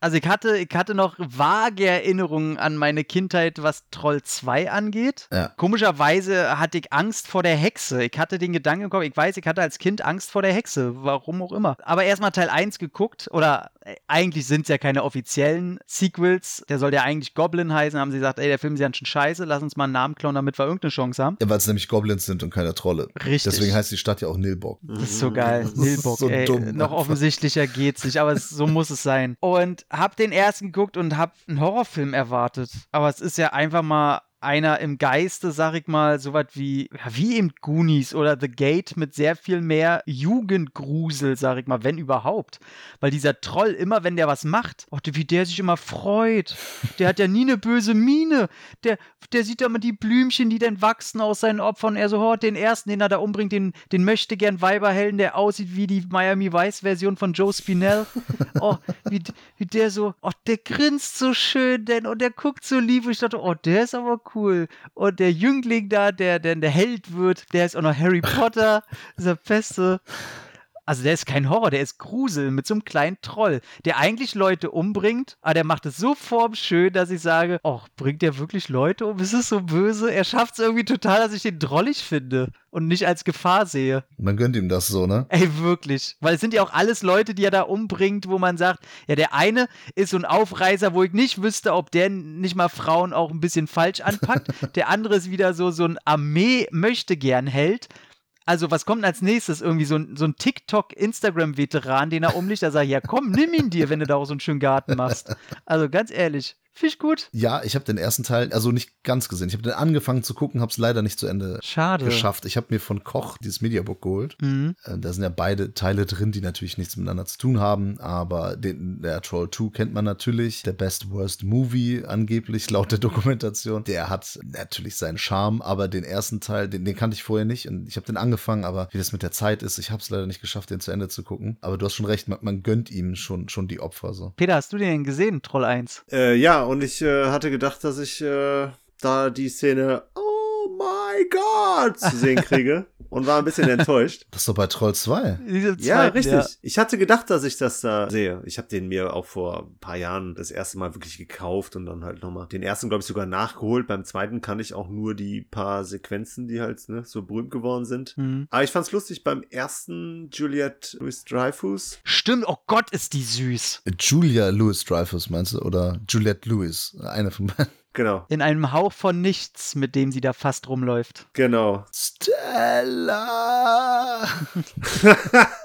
Also ich hatte, ich hatte noch vage Erinnerungen an meine Kindheit, was Troll 2 angeht. Ja. Komischerweise hatte ich Angst vor der Hexe. Ich hatte den Gedanken im Kopf, ich weiß, ich hatte als Kind Angst vor der Hexe, warum auch immer. Aber erstmal Teil 1 geguckt, oder eigentlich sind es ja keine offiziellen Sequels. Der soll ja eigentlich Goblin heißen. Haben sie gesagt, ey, der Film ist ja schon scheiße, lass uns mal einen Namen klauen, damit wir irgendeine Chance haben. Ja, weil es nämlich Goblins sind und keine Trolle. Richtig. Deswegen heißt die Stadt ja auch Nilbock. Das ist so geil. Das ist Nilbock, so ey. dumm noch einfach. offensichtlicher geht's nicht, aber es, so muss es sein. Und hab den ersten geguckt und hab einen Horrorfilm erwartet. Aber es ist ja einfach mal einer im Geiste, sag ich mal, so was wie, wie eben Goonies oder The Gate mit sehr viel mehr Jugendgrusel, sag ich mal, wenn überhaupt. Weil dieser Troll, immer wenn der was macht, oh, wie der sich immer freut. Der hat ja nie eine böse Miene. Der, der sieht da immer die Blümchen, die dann wachsen aus seinen Opfern. Er so, oh, den ersten, den er da umbringt, den, den möchte gern Weiberhelden, der aussieht wie die Miami Vice-Version von Joe Spinell. Oh, wie, wie der so, oh, der grinst so schön denn und der guckt so lieb. Und ich dachte, oh, der ist aber cool. Und der Jüngling da, der, der der Held wird, der ist auch noch Harry Potter, dieser Beste. Also der ist kein Horror, der ist Grusel mit so einem kleinen Troll, der eigentlich Leute umbringt, aber der macht es so formschön, dass ich sage, oh, bringt der wirklich Leute um? Ist es so böse? Er schafft es irgendwie total, dass ich den drollig finde und nicht als Gefahr sehe. Man gönnt ihm das so, ne? Ey, wirklich. Weil es sind ja auch alles Leute, die er da umbringt, wo man sagt, ja, der eine ist so ein Aufreißer, wo ich nicht wüsste, ob der nicht mal Frauen auch ein bisschen falsch anpackt. der andere ist wieder so, so ein Armee-Möchte-Gern-Held. Also, was kommt als nächstes? Irgendwie so ein, so ein TikTok-Instagram-Veteran, den er umlicht, der sagt, ja komm, nimm ihn dir, wenn du da auch so einen schönen Garten machst. Also, ganz ehrlich, find ich gut. Ja, ich habe den ersten Teil, also nicht ganz gesehen. Ich habe den angefangen zu gucken, habe es leider nicht zu Ende Schade. geschafft. Ich habe mir von Koch dieses Mediabook geholt. Mhm. Äh, Da sind ja beide Teile drin, die natürlich nichts miteinander zu tun haben, aber den, der Troll 2 kennt man natürlich. Der Best Worst Movie angeblich laut der Dokumentation. Der hat natürlich seinen Charme, aber den ersten Teil, den, den kannte ich vorher nicht und ich habe den angefangen, aber wie das mit der Zeit ist, ich habe es leider nicht geschafft, den zu Ende zu gucken. Aber du hast schon recht, man, man gönnt ihm schon, schon die Opfer so. Peter, hast du den gesehen, Troll 1? Äh, ja, und ich äh, hatte gedacht, dass ich äh, da die Szene Oh my God zu sehen kriege und war ein bisschen enttäuscht. Das ist doch bei Troll 2. Diese Ja, zweiten, richtig. Ich hatte gedacht, dass ich das da sehe. Ich habe den mir auch vor ein paar Jahren das erste Mal wirklich gekauft und dann halt nochmal den ersten, glaube ich, sogar nachgeholt. Beim zweiten kann ich auch nur die paar Sequenzen, die halt ne, so berühmt geworden sind. Mhm. Aber ich fand's lustig, beim ersten Juliette Louis Dreyfus. Stimmt, oh Gott, ist die süß. Julia Louis Dreyfus meinst du? Oder Juliette Lewis? Eine von beiden. Genau, In einem Hauch von nichts, mit dem sie da fast rumläuft. genau. Stella!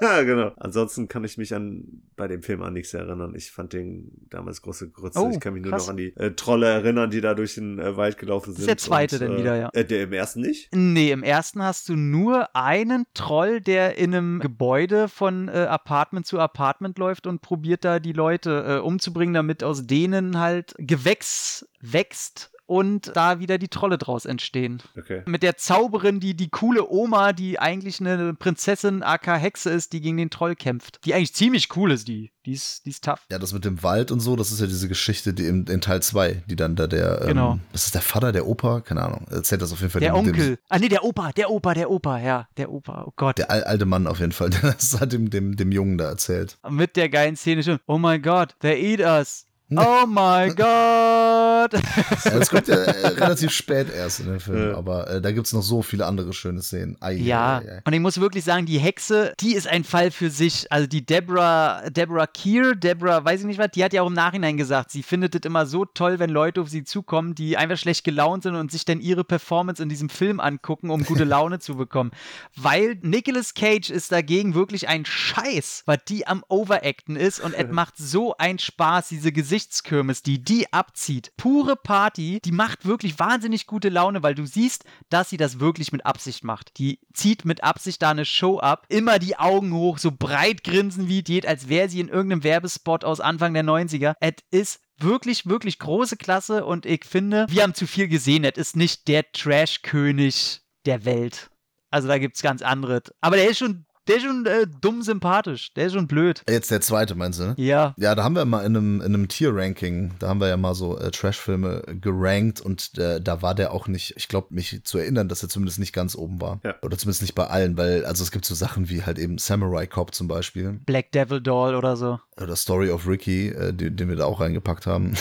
genau. Ansonsten kann ich mich an bei dem Film an nichts erinnern. Ich fand den damals große Grütze. Oh, ich kann mich nur krass. noch an die äh, Trolle erinnern, die da durch den äh, Wald gelaufen sind. ist der zweite und, äh, wieder, ja. Äh, der im ersten nicht? Nee, im ersten hast du nur einen Troll, der in einem Gebäude von äh, Apartment zu Apartment läuft und probiert da die Leute äh, umzubringen, damit aus denen halt Gewächs wächst und da wieder die Trolle draus entstehen. Okay. Mit der Zauberin, die die coole Oma, die eigentlich eine Prinzessin aka Hexe ist, die gegen den Troll kämpft. Die eigentlich ziemlich cool ist, die. Die ist, die ist tough. Ja, das mit dem Wald und so, das ist ja diese Geschichte, die in, in Teil 2, die dann da der, Genau. ähm, das ist der Vater, der Opa, keine Ahnung, erzählt das auf jeden Fall. Der dem, dem- Onkel. Ah, nee, der Opa, der Opa, der Opa, ja, der Opa. Oh Gott. Der al- alte Mann auf jeden Fall, der das hat dem, dem, dem Jungen da erzählt. mit der geilen Szene schon. Oh my God, they eat us. Oh my God. Ja, das kommt ja äh, relativ spät erst in den Film, Ja. aber äh, da gibt es noch so viele andere schöne Szenen. Ei, Ja, ei, ei. und ich muss wirklich sagen, die Hexe, die ist ein Fall für sich. Also die Deborah, Deborah Keir, Deborah, weiß ich nicht was, die hat ja auch im Nachhinein gesagt, sie findet es immer so toll, wenn Leute auf sie zukommen, die einfach schlecht gelaunt sind und sich dann ihre Performance in diesem Film angucken, um gute Laune zu bekommen. Weil Nicolas Cage ist dagegen wirklich ein Scheiß, was die am Overacten ist und es macht so einen Spaß, diese Gesichtskirmes, die die abzieht. Pure Party, die macht wirklich wahnsinnig gute Laune, weil du siehst, dass sie das wirklich mit Absicht macht. Die zieht mit Absicht da eine Show ab, immer die Augen hoch, so breit grinsen wie geht, als wäre sie in irgendeinem Werbespot aus Anfang der 90er. Es ist wirklich, wirklich große Klasse und ich finde, wir haben zu viel gesehen. Es ist nicht der Trash-König der Welt. Also da gibt es ganz andere. Aber der ist schon, der ist schon äh, dumm sympathisch. Der ist schon blöd. Jetzt der zweite, meinst du? ne? Ja. Ja, da haben wir mal in einem, in einem Tier-Ranking, da haben wir ja mal so äh, Trash-Filme gerankt und äh, da war der auch nicht, ich glaube, mich zu erinnern, dass er zumindest nicht ganz oben war. Ja. Oder zumindest nicht bei allen, weil, also es gibt so Sachen wie halt eben Samurai Cop zum Beispiel Black Devil Doll oder so. oder Story of Ricky, äh, die, den wir da auch reingepackt haben.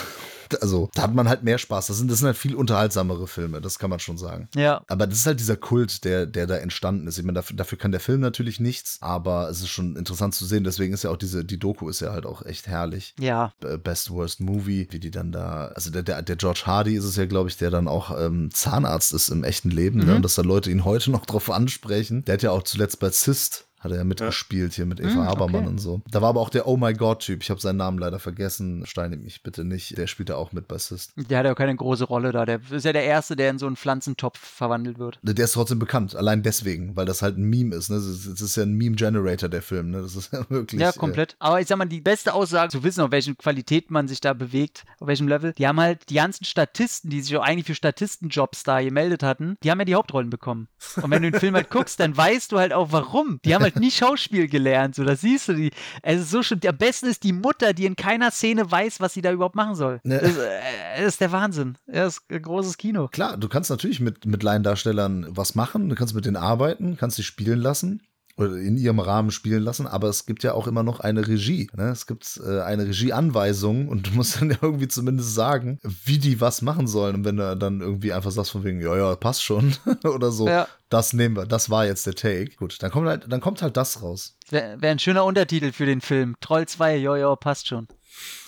Also, da hat man halt mehr Spaß. Das sind, das sind halt viel unterhaltsamere Filme, das kann man schon sagen. Ja. Aber das ist halt dieser Kult, der, der da entstanden ist. Ich meine, dafür, dafür kann der Film natürlich nichts, aber es ist schon interessant zu sehen. Deswegen ist ja auch diese, die Doku ist ja halt auch echt herrlich. Ja. Best Worst Movie, wie die dann da, also der, der, der George Hardy ist es ja, glaube ich, der dann auch ähm, Zahnarzt ist im echten Leben, ne? Mhm. und dass da Leute ihn heute noch drauf ansprechen. Der hat ja auch zuletzt bei Cyst hat er ja mitgespielt hier mit Eva Mhm, Habermann okay. und so. Da war aber auch der Oh My God-Typ. Ich habe seinen Namen leider vergessen. Steine mich bitte nicht. Der spielt ja auch mit bei Cyst. Der hat ja auch keine große Rolle da. Der ist ja der Erste, der in so einen Pflanzentopf verwandelt wird. Der ist trotzdem bekannt, allein deswegen, weil das halt ein Meme ist. Ne? Das ist, ja ein Meme-Generator, der Film. Ne? Das ist ja wirklich. Ja, komplett. Aber ich sag mal, die beste Aussage, zu wissen, auf welchen Qualität man sich da bewegt, auf welchem Level, die haben halt die ganzen Statisten, die sich auch eigentlich für Statistenjobs da gemeldet hatten, die haben ja die Hauptrollen bekommen. Und wenn du den Film halt guckst, dann weißt du halt auch warum. Die haben halt nie Schauspiel gelernt, so, das siehst du. Die, es ist so schön. Am besten ist die Mutter, die in keiner Szene weiß, was sie da überhaupt machen soll. Ne. Das, äh, das ist der Wahnsinn. Das ist ein großes Kino. Klar, du kannst natürlich mit, mit Laiendarstellern was machen, du kannst mit denen arbeiten, kannst sie spielen lassen oder in ihrem Rahmen spielen lassen, aber es gibt ja auch immer noch eine Regie. Ne? Es gibt äh, eine Regieanweisung und du musst dann ja irgendwie zumindest sagen, wie die was machen sollen. Und wenn du dann irgendwie einfach sagst von wegen, ja, ja, passt schon oder so, Ja. das nehmen wir, das war jetzt der Take. Gut, dann kommt halt, dann kommt halt das raus. Wäre wär ein schöner Untertitel für den Film. Troll 2, jojo, passt schon.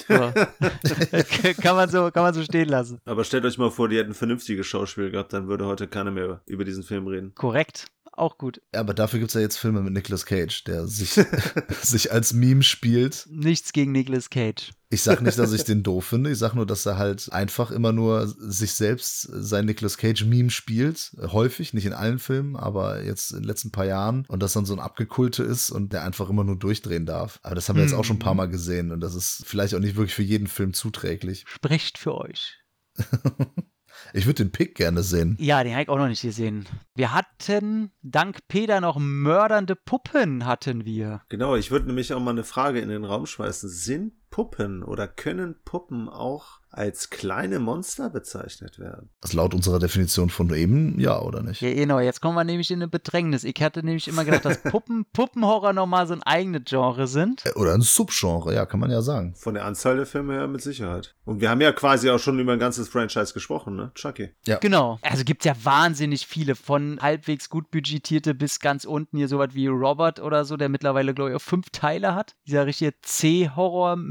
So. kann, man so, kann man so stehen lassen. Aber stellt euch mal vor, die hätten vernünftige Schauspieler gehabt, dann würde heute keiner mehr über diesen Film reden. Korrekt. Auch gut. Ja, aber dafür gibt es ja jetzt Filme mit Nicolas Cage, der sich, sich als Meme spielt. Nichts gegen Nicolas Cage. Ich sag nicht, dass ich den doof finde. Ich sag nur, dass er halt einfach immer nur sich selbst sein Nicolas Cage-Meme spielt. Häufig, nicht in allen Filmen, aber jetzt in den letzten paar Jahren. Und das dann so ein Abgekulte ist und der einfach immer nur durchdrehen darf. Aber das haben wir jetzt auch schon ein paar Mal gesehen. Und das ist vielleicht auch nicht wirklich für jeden Film zuträglich. Spricht für euch. Ich würde den Pick gerne sehen. Ja, den habe ich auch noch nicht gesehen. Wir hatten dank Peter noch mördernde Puppen, hatten wir. Genau, ich würde nämlich auch mal eine Frage in den Raum schmeißen. Sind Puppen oder können Puppen auch als kleine Monster bezeichnet werden? Das laut unserer Definition von eben, ja oder nicht? Ja, genau, jetzt kommen wir nämlich in eine Bedrängnis. Ich hatte nämlich immer gedacht, dass Puppen, Puppenhorror nochmal so ein eigenes Genre sind. Äh, Oder ein Subgenre, ja, kann man ja sagen. Von der Anzahl der Filme her mit Sicherheit. Und wir haben ja quasi auch schon über ein ganzes Franchise gesprochen, ne? Chucky. Genau. Also gibt es ja wahnsinnig viele, von halbwegs gut budgetierte bis ganz unten hier sowas wie Robert oder so, der mittlerweile, glaube ich, auch fünf Teile hat. Dieser richtige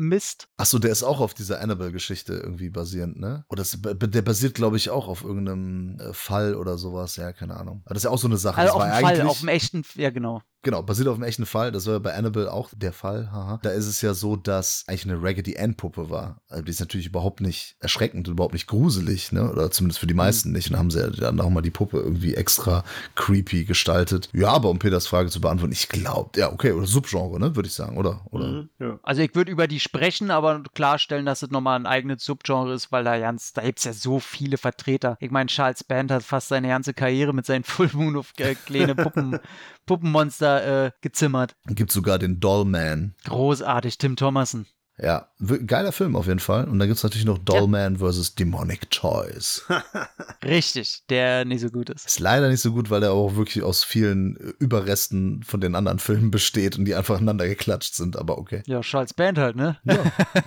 Mist. Achso, der ist auch auf dieser Annabelle-Geschichte irgendwie basierend, ne? Oder das, der basiert, glaube ich, auch auf irgendeinem äh, Fall oder sowas. Ja, keine Ahnung. Aber das ist ja auch so eine Sache. Also das auf dem Fall, auf dem echten, ja genau. Genau, basiert auf einem echten Fall. Das war ja bei Annabelle auch der Fall. Haha. Da ist es ja so, dass eigentlich eine Raggedy Ann-Puppe war. Also die ist natürlich überhaupt nicht erschreckend und überhaupt nicht gruselig, ne? Oder zumindest für die meisten nicht. Und dann haben sie ja dann nochmal die Puppe irgendwie extra creepy gestaltet. Ja, aber um Peters Frage zu beantworten, ich glaube, ja, okay, oder Subgenre, ne, würde ich sagen, oder? oder? Mhm, ja. Also ich würde über die sprechen, aber klarstellen, dass es nochmal ein eigenes Subgenre ist, weil da ganz, da gibt es ja so viele Vertreter. Ich meine, Charles Band hat fast seine ganze Karriere mit seinen Full Moon auf äh, kleine Puppen, Puppenmonster äh, gezimmert. Gibt sogar den Dollman. Großartig, Tim Thomason. Ja, geiler Film auf jeden Fall. Und dann gibt's natürlich noch Dollman vs. Demonic Toys. Richtig, der nicht so gut ist. Ist leider nicht so gut, weil er auch wirklich aus vielen äh, Überresten von den anderen Filmen besteht und die einfach aneinander geklatscht sind, aber okay. Ja, Charles Band halt, ne? Ja,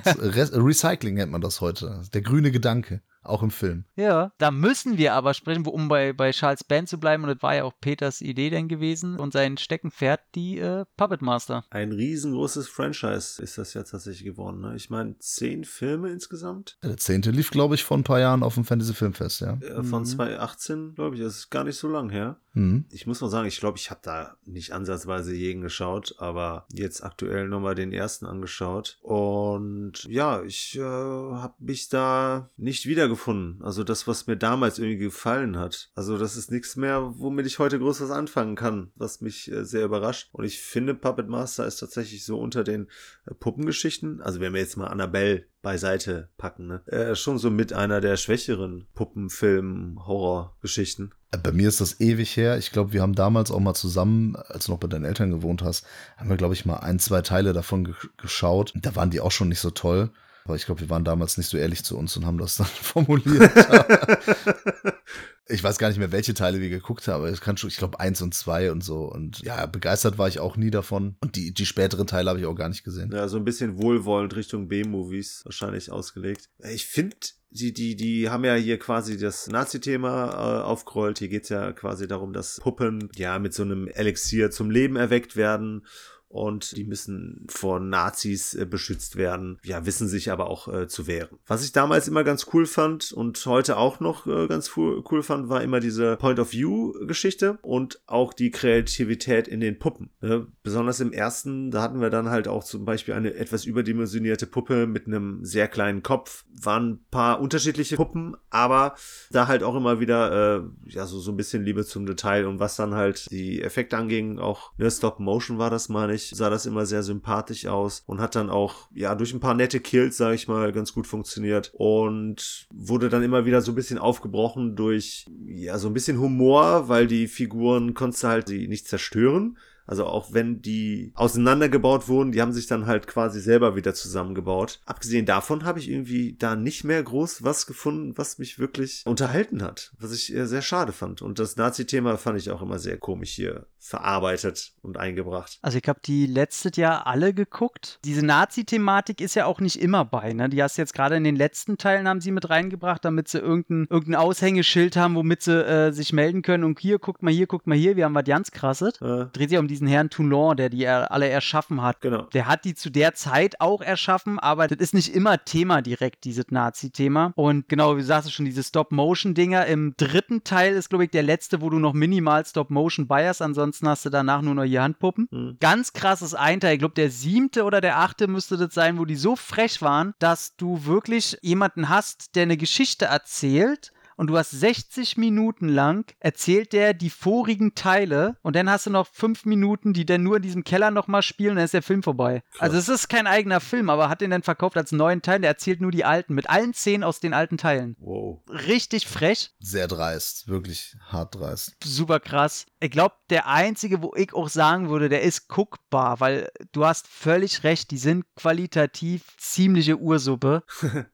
Re Recycling nennt man das heute. Der grüne Gedanke, auch im Film. Ja, da müssen wir aber sprechen, um bei, bei Charles Band zu bleiben. Und das war ja auch Peters Idee denn gewesen. Und sein Steckenpferd, die äh, Puppet Master. Ein riesengroßes Franchise ist das ja tatsächlich geworden. Ne? Ich meine, zehn Filme insgesamt. Der zehnte lief, glaube ich, vor ein paar Jahren auf dem Fantasy Filmfest, ja. Äh, Von Mhm. 2018, glaube ich. Das ist gar nicht so lang her. Mhm. Ich muss mal sagen, ich glaube, ich habe da nicht ansatzweise jeden geschaut, aber jetzt aktuell nochmal den ersten angeschaut. Und ja, ich äh, habe mich da nicht wiedergefunden. Also das, was mir damals irgendwie gefallen hat. Also das ist nichts mehr, womit ich heute groß was anfangen kann, was mich äh, sehr überrascht. Und ich finde, Puppet Master ist tatsächlich so unter den äh, Puppengeschichten, also wenn wir jetzt mal Annabelle beiseite packen, ne? Äh, schon so mit einer der schwächeren Puppenfilm-Horror-Geschichten. Bei mir ist das ewig her. Ich glaube, wir haben damals auch mal zusammen, als du noch bei deinen Eltern gewohnt hast, haben wir, glaube ich, mal ein, zwei Teile davon ge geschaut. Da waren die auch schon nicht so toll. Aber ich glaube, wir waren damals nicht so ehrlich zu uns und haben das dann formuliert. ich weiß gar nicht mehr, welche Teile wir geguckt haben, aber es kann schon, ich glaube, eins und zwei und so. Und ja, begeistert war ich auch nie davon. Und die, die späteren Teile habe ich auch gar nicht gesehen. Ja, so ein bisschen wohlwollend Richtung B-Movies wahrscheinlich ausgelegt. Ich finde, die, die, die haben ja hier quasi das Nazi-Thema äh, aufgerollt. Hier geht's ja quasi darum, dass Puppen ja mit so einem Elixier zum Leben erweckt werden. Und die müssen vor Nazis äh, beschützt werden, ja, wissen sich aber auch äh, zu wehren. Was ich damals immer ganz cool fand und heute auch noch äh, ganz cool, fand, war immer diese Point-of-View-Geschichte und auch die Kreativität in den Puppen. Ne? Besonders im ersten, da hatten wir dann halt auch zum Beispiel eine etwas überdimensionierte Puppe mit einem sehr kleinen Kopf. Waren ein paar unterschiedliche Puppen, aber da halt auch immer wieder, äh, ja, so, so ein bisschen Liebe zum Detail und was dann halt die Effekte anging, auch ne, Stop-Motion war das, meine ich, sah das immer sehr sympathisch aus und hat dann auch, ja, durch ein paar nette Kills, sage ich mal, ganz gut funktioniert und wurde dann immer wieder so ein bisschen aufgebrochen durch, ja, so ein bisschen Humor, weil die Figuren konntest du halt nicht zerstören. Also auch wenn die auseinandergebaut wurden, die haben sich dann halt quasi selber wieder zusammengebaut. Abgesehen davon habe ich irgendwie da nicht mehr groß was gefunden, was mich wirklich unterhalten hat, was ich äh, sehr schade fand. Und das Nazi-Thema fand ich auch immer sehr komisch hier verarbeitet und eingebracht. Also ich habe die letztes Jahr alle geguckt. Diese Nazi-Thematik ist ja auch nicht immer bei, ne? Die hast du jetzt gerade in den letzten Teilen haben sie mit reingebracht, damit sie irgendein, irgendein Aushängeschild haben, womit sie äh, sich melden können. Und hier, guckt mal hier, guckt mal hier, wir haben was ganz krasses. Äh, Dreht sich um diesen Herrn Toulon, der die er alle erschaffen hat. genau. Der hat die zu der Zeit auch erschaffen, aber das ist nicht immer Thema direkt, dieses Nazi-Thema. Und genau, wie du sagst schon, diese Stop-Motion-Dinger. Im dritten Teil ist, glaube ich, der letzte, wo du noch minimal Stop-Motion bei hast. Ansonsten hast du danach nur noch die Handpuppen. Hm. Ganz krasses Einteil. Ich glaube, der siebte oder der achte müsste das sein, wo die so frech waren, dass du wirklich jemanden hast, der eine Geschichte erzählt und du hast 60 Minuten lang erzählt der die vorigen Teile und dann hast du noch fünf Minuten, die dann nur in diesem Keller nochmal spielen und dann ist der Film vorbei. Krass. Also es ist kein eigener Film, aber hat den dann verkauft als neuen Teil, der erzählt nur die alten, mit allen Szenen aus den alten Teilen. Wow. Richtig frech, Sehr dreist, wirklich hart dreist. super krass. Ich glaube, der einzige, wo ich auch sagen würde, der ist guckbar, weil du hast völlig recht, die sind qualitativ ziemliche Ursuppe.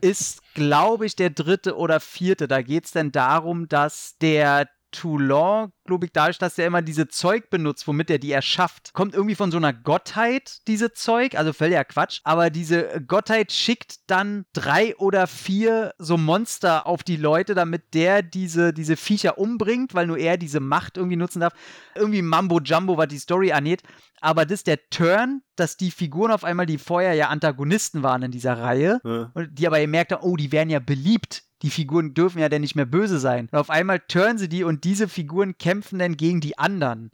ist, glaube ich, der dritte oder vierte. Da geht es dann darum, dass der Toulon, glaube ich, dadurch, dass er immer diese Zeug benutzt, womit er die erschafft, kommt irgendwie von so einer Gottheit, diese Zeug, also völliger Quatsch, aber diese Gottheit schickt dann drei oder vier so Monster auf die Leute, damit der diese, diese Viecher umbringt, weil nur er diese Macht irgendwie nutzen darf. Irgendwie Mambo Jumbo, was die Story angeht. Aber das ist der Turn, dass die Figuren auf einmal, die vorher ja Antagonisten waren in dieser Reihe, Ja. und die aber gemerkt haben, oh, die werden ja beliebt. Die Figuren dürfen ja dann nicht mehr böse sein. Und auf einmal turnen sie die und diese Figuren kämpfen dann gegen die anderen.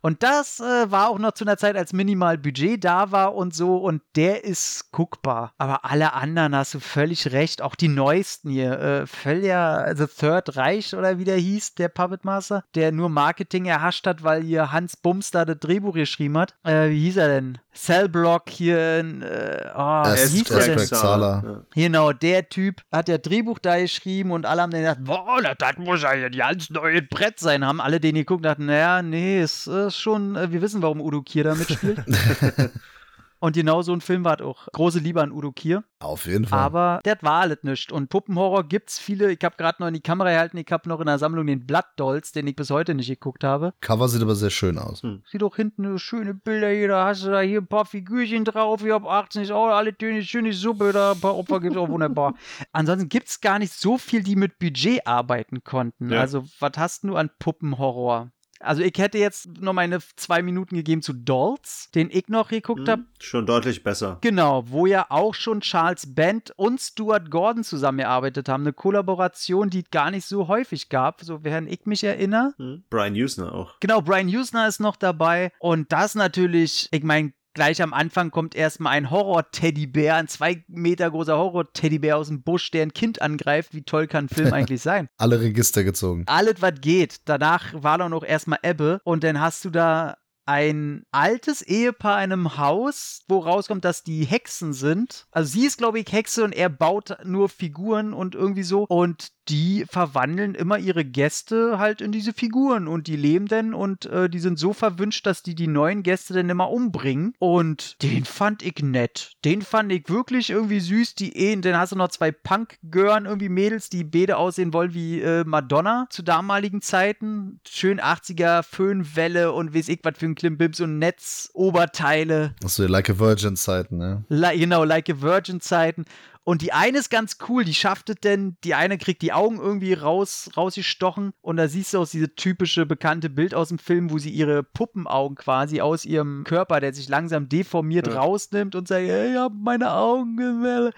Und das äh, war auch noch zu einer Zeit, als minimal Budget da war und so. Und der ist guckbar. Aber alle anderen hast du völlig recht. Auch die neuesten hier. Äh, The Third Reich oder wie der hieß, der Puppet Master, der nur Marketing erhascht hat, weil hier Hans Bums da das Drehbuch geschrieben hat. Äh, wie hieß er denn? Cellblock hier. Äh, oh, Äh, wie hieß der denn? Zahler. Ja. Genau, der Typ hat ja Drehbuch da geschrieben und alle haben dann gedacht, boah, das, das muss ja ein ganz neues Brett sein. Haben alle den geguckt und dachten, naja, nee, es ist schon, äh, wir wissen, warum Udo Kier da mitspielt. und genau so ein Film war es auch. Große Liebe an Udo Kier. Auf jeden Fall. Aber das war alles nicht. Und Puppenhorror gibt's viele. Ich habe gerade noch in die Kamera gehalten, ich habe noch in der Sammlung den Blood Dolls, den ich bis heute nicht geguckt habe. Cover sieht aber sehr schön aus. Sieh doch hinten so schöne Bilder hier, da hast du da hier ein paar Figürchen drauf, hier ab 18 ist auch alle schöne, schöne Suppe, da ein paar Opfer gibt's auch wunderbar. Ansonsten gibt's gar nicht so viel, die mit Budget arbeiten konnten. Ja. Also, was hast du an Puppenhorror? Also, ich hätte jetzt noch meine zwei Minuten gegeben zu Dolls, den ich noch geguckt habe. Hm, Schon deutlich besser. Genau, wo ja auch schon Charles Band und Stuart Gordon zusammengearbeitet haben. Eine Kollaboration, die es gar nicht so häufig gab, so während ich mich erinnere. Hm? Brian Usner auch. Genau, Brian Usner ist noch dabei. Und das natürlich, ich meine, gleich am Anfang kommt erstmal ein Horror-Teddybär, ein zwei Meter großer Horror-Teddybär aus dem Busch, der ein Kind angreift. Wie toll kann ein Film eigentlich sein? Alle Register gezogen. Alles, was geht. Danach war dann noch erstmal Ebbe. Und dann hast du da ein altes Ehepaar in einem Haus, wo rauskommt, dass die Hexen sind. Also sie ist, glaube ich, Hexe und er baut nur Figuren und irgendwie so. Und die verwandeln immer ihre Gäste halt in diese Figuren und die leben dann und äh, die sind so verwünscht, dass die die neuen Gäste dann immer umbringen. Und den fand ich nett. Den fand ich wirklich irgendwie süß. Die Ehen, dann hast du noch zwei Punk-Gören, irgendwie Mädels, die beide aussehen wollen wie äh, Madonna zu damaligen Zeiten. Schön 80er Föhnwelle und weiß ich was für ein Klimbims und Netzoberteile. Achso, Like a Virgin Zeiten, ne? Li genau, Like a Virgin Zeiten. Und die eine ist ganz cool, die schafft es denn, die eine kriegt die Augen irgendwie raus, rausgestochen und da siehst du auch diese typische bekannte Bild aus dem Film, wo sie ihre Puppenaugen quasi aus ihrem Körper, der sich langsam deformiert, Ja. rausnimmt und sagt, hey, ich hab meine Augen.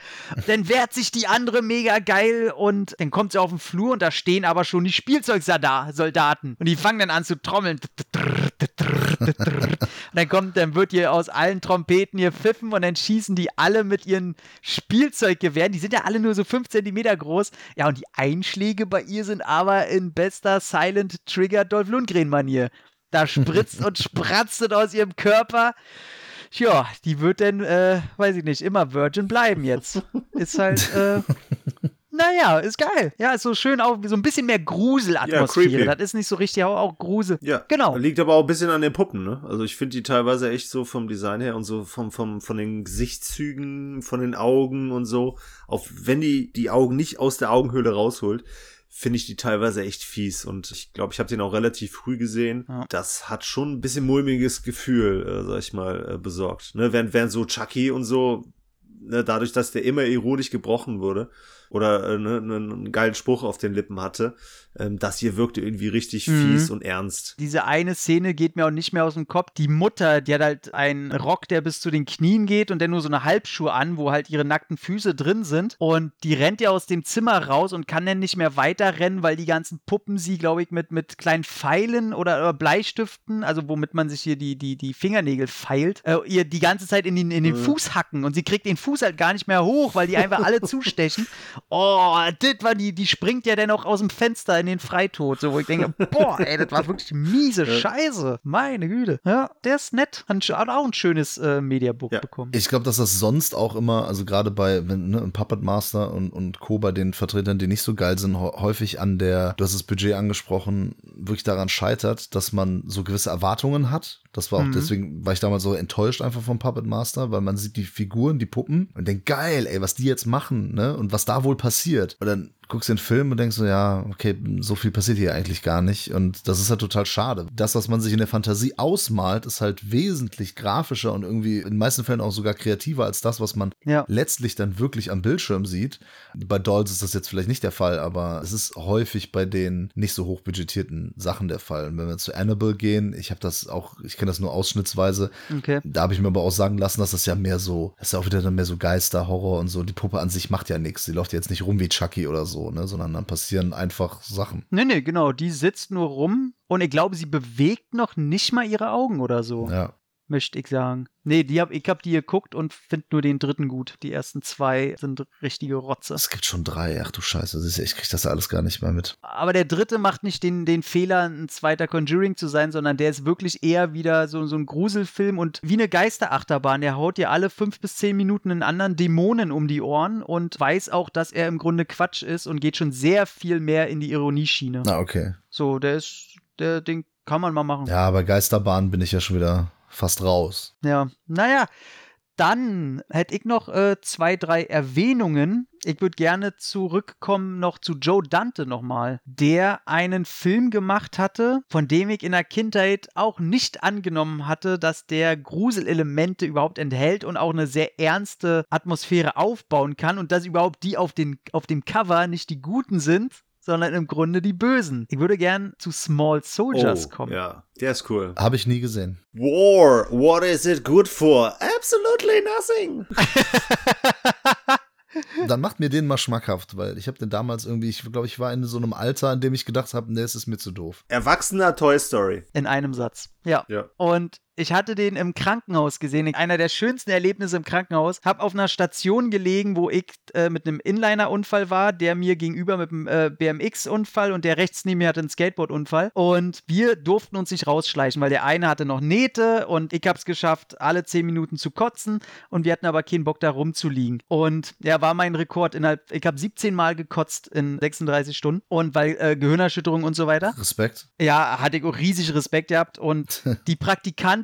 Dann wehrt sich die andere mega geil und dann kommt sie auf den Flur und da stehen aber schon die Spielzeugsoldaten und die fangen dann an zu trommeln. Und dann kommt, dann wird hier aus allen Trompeten hier pfiffen und dann schießen die alle mit ihren Spielzeuggewehren. Die sind ja alle nur so 5 Zentimeter groß. Ja, und die Einschläge bei ihr sind aber in bester Silent Trigger Dolph Lundgren-Manier. Da spritzt und spratzt es aus ihrem Körper. Tja, die wird dann, äh, weiß ich nicht, immer Virgin bleiben jetzt. Ist halt, äh, naja, ist geil. Ja, ist so schön auch, so ein bisschen mehr Gruselatmosphäre. creepy. das ist nicht so richtig auch, auch Grusel. Ja, Genau. Liegt aber auch ein bisschen an den Puppen, ne? Also ich finde die teilweise echt so vom Design her und so vom, vom, von den Gesichtszügen, von den Augen und so. Auch wenn die die Augen nicht aus der Augenhöhle rausholt, finde ich die teilweise echt fies. Und ich glaube, ich habe den auch relativ früh gesehen. Ja. Das hat schon ein bisschen mulmiges Gefühl, äh, sag ich mal, äh, besorgt. Ne? Während, während so Chucky und so, ne, dadurch, dass der immer ironisch gebrochen wurde oder äh, ne, ne, einen geilen Spruch auf den Lippen hatte, ähm, das hier wirkte irgendwie richtig Mhm. fies und ernst. Diese eine Szene geht mir auch nicht mehr aus dem Kopf. Die Mutter, die hat halt einen Rock, der bis zu den Knien geht und dann nur so eine Halbschuhe an, wo halt ihre nackten Füße drin sind. Und die rennt ja aus dem Zimmer raus und kann dann nicht mehr weiter rennen, weil die ganzen Puppen sie, glaube ich, mit, mit kleinen Pfeilen oder, oder Bleistiften, also womit man sich hier die, die, die Fingernägel feilt, äh, ihr die ganze Zeit in den, in den Mhm. Fuß hacken. Und sie kriegt den Fuß halt gar nicht mehr hoch, weil die einfach alle zustechen. Oh, das war die, die springt ja dann auch aus dem Fenster in den Freitod, so wo ich denke, boah, ey, das war wirklich miese Scheiße. Meine Güte. Ja, der ist nett. Hat auch ein schönes äh, Mediabook Ja. bekommen. Ich glaube, dass das sonst auch immer, also gerade bei wenn, ne, Puppet Master und, und Co. bei den Vertretern, die nicht so geil sind, hä- häufig an der, du hast das Budget angesprochen, wirklich daran scheitert, dass man so gewisse Erwartungen hat. Das war auch Mhm. deswegen, war ich damals so enttäuscht einfach vom Puppet Master, weil man sieht die Figuren, die Puppen und denkt, geil, ey, was die jetzt machen, ne? Und was da wohl passiert. Und dann guckst den Film und denkst so, ja, okay, so viel passiert hier eigentlich gar nicht. Und das ist halt total schade. Das, was man sich in der Fantasie ausmalt, ist halt wesentlich grafischer und irgendwie in den meisten Fällen auch sogar kreativer als das, was man Ja. letztlich dann wirklich am Bildschirm sieht. Bei Dolls ist das jetzt vielleicht nicht der Fall, aber es ist häufig bei den nicht so hochbudgetierten Sachen der Fall. Und wenn wir zu Annabelle gehen, ich habe das auch, ich kenne das nur ausschnittsweise, Okay. da habe ich mir aber auch sagen lassen, dass das ja mehr so, das ist ja auch wieder dann mehr so Geister, Horror und so. Die Puppe an sich macht ja nichts. Die läuft jetzt nicht rum wie Chucky oder so, ne, sondern dann passieren einfach Sachen. Nee, nee, genau. Die sitzt nur rum und ich glaube, sie bewegt noch nicht mal ihre Augen oder so, Ja. Möchte ich sagen. Nee, die hab, ich habe die geguckt und finde nur den dritten gut. Die ersten zwei sind richtige Rotze. Es gibt schon drei. Ach du Scheiße, du, ich krieg das alles gar nicht mehr mit. Aber der dritte macht nicht den, den Fehler, ein zweiter Conjuring zu sein, sondern der ist wirklich eher wieder so, so ein Gruselfilm und wie eine Geisterachterbahn. Der haut dir alle fünf bis zehn Minuten einen anderen Dämonen um die Ohren und weiß auch, dass er im Grunde Quatsch ist und geht schon sehr viel mehr in die Ironieschiene. Na, okay. So, der ist, der, den kann man mal machen. Ja, bei Geisterbahn bin ich ja schon wieder fast raus. Ja, naja, dann hätte ich noch äh, zwei, drei Erwähnungen. Ich würde gerne zurückkommen noch zu Joe Dante nochmal, der einen Film gemacht hatte, von dem ich in der Kindheit auch nicht angenommen hatte, dass der Gruselelemente überhaupt enthält und auch eine sehr ernste Atmosphäre aufbauen kann und dass überhaupt die auf, den, auf dem Cover nicht die Guten sind, sondern im Grunde die Bösen. Ich würde gern zu Small Soldiers kommen. Oh, ja, der ist cool. Habe ich nie gesehen. War, what is it good for? Absolutely nothing. Dann macht mir den mal schmackhaft, weil ich habe den damals irgendwie, ich glaube, ich war in so einem Alter, in dem ich gedacht habe, nee, es ist mir zu doof. Erwachsener Toy Story. In einem Satz. Ja. Ja. Und ich hatte den im Krankenhaus gesehen. Einer der schönsten Erlebnisse im Krankenhaus. Hab auf einer Station gelegen, wo ich äh, mit einem Inliner-Unfall war, der mir gegenüber mit einem äh, BMX-Unfall und der rechts neben mir hatte einen Skateboard-Unfall. Und wir durften uns nicht rausschleichen, weil der eine hatte noch Nähte und ich hab's geschafft, alle 10 Minuten zu kotzen und wir hatten aber keinen Bock da rumzuliegen. Und ja, war mein Rekord innerhalb, ich habe 17 Mal gekotzt in 36 Stunden und weil äh, Gehirnerschütterung und so weiter. Respekt. Ja, hatte ich auch riesig Respekt gehabt und die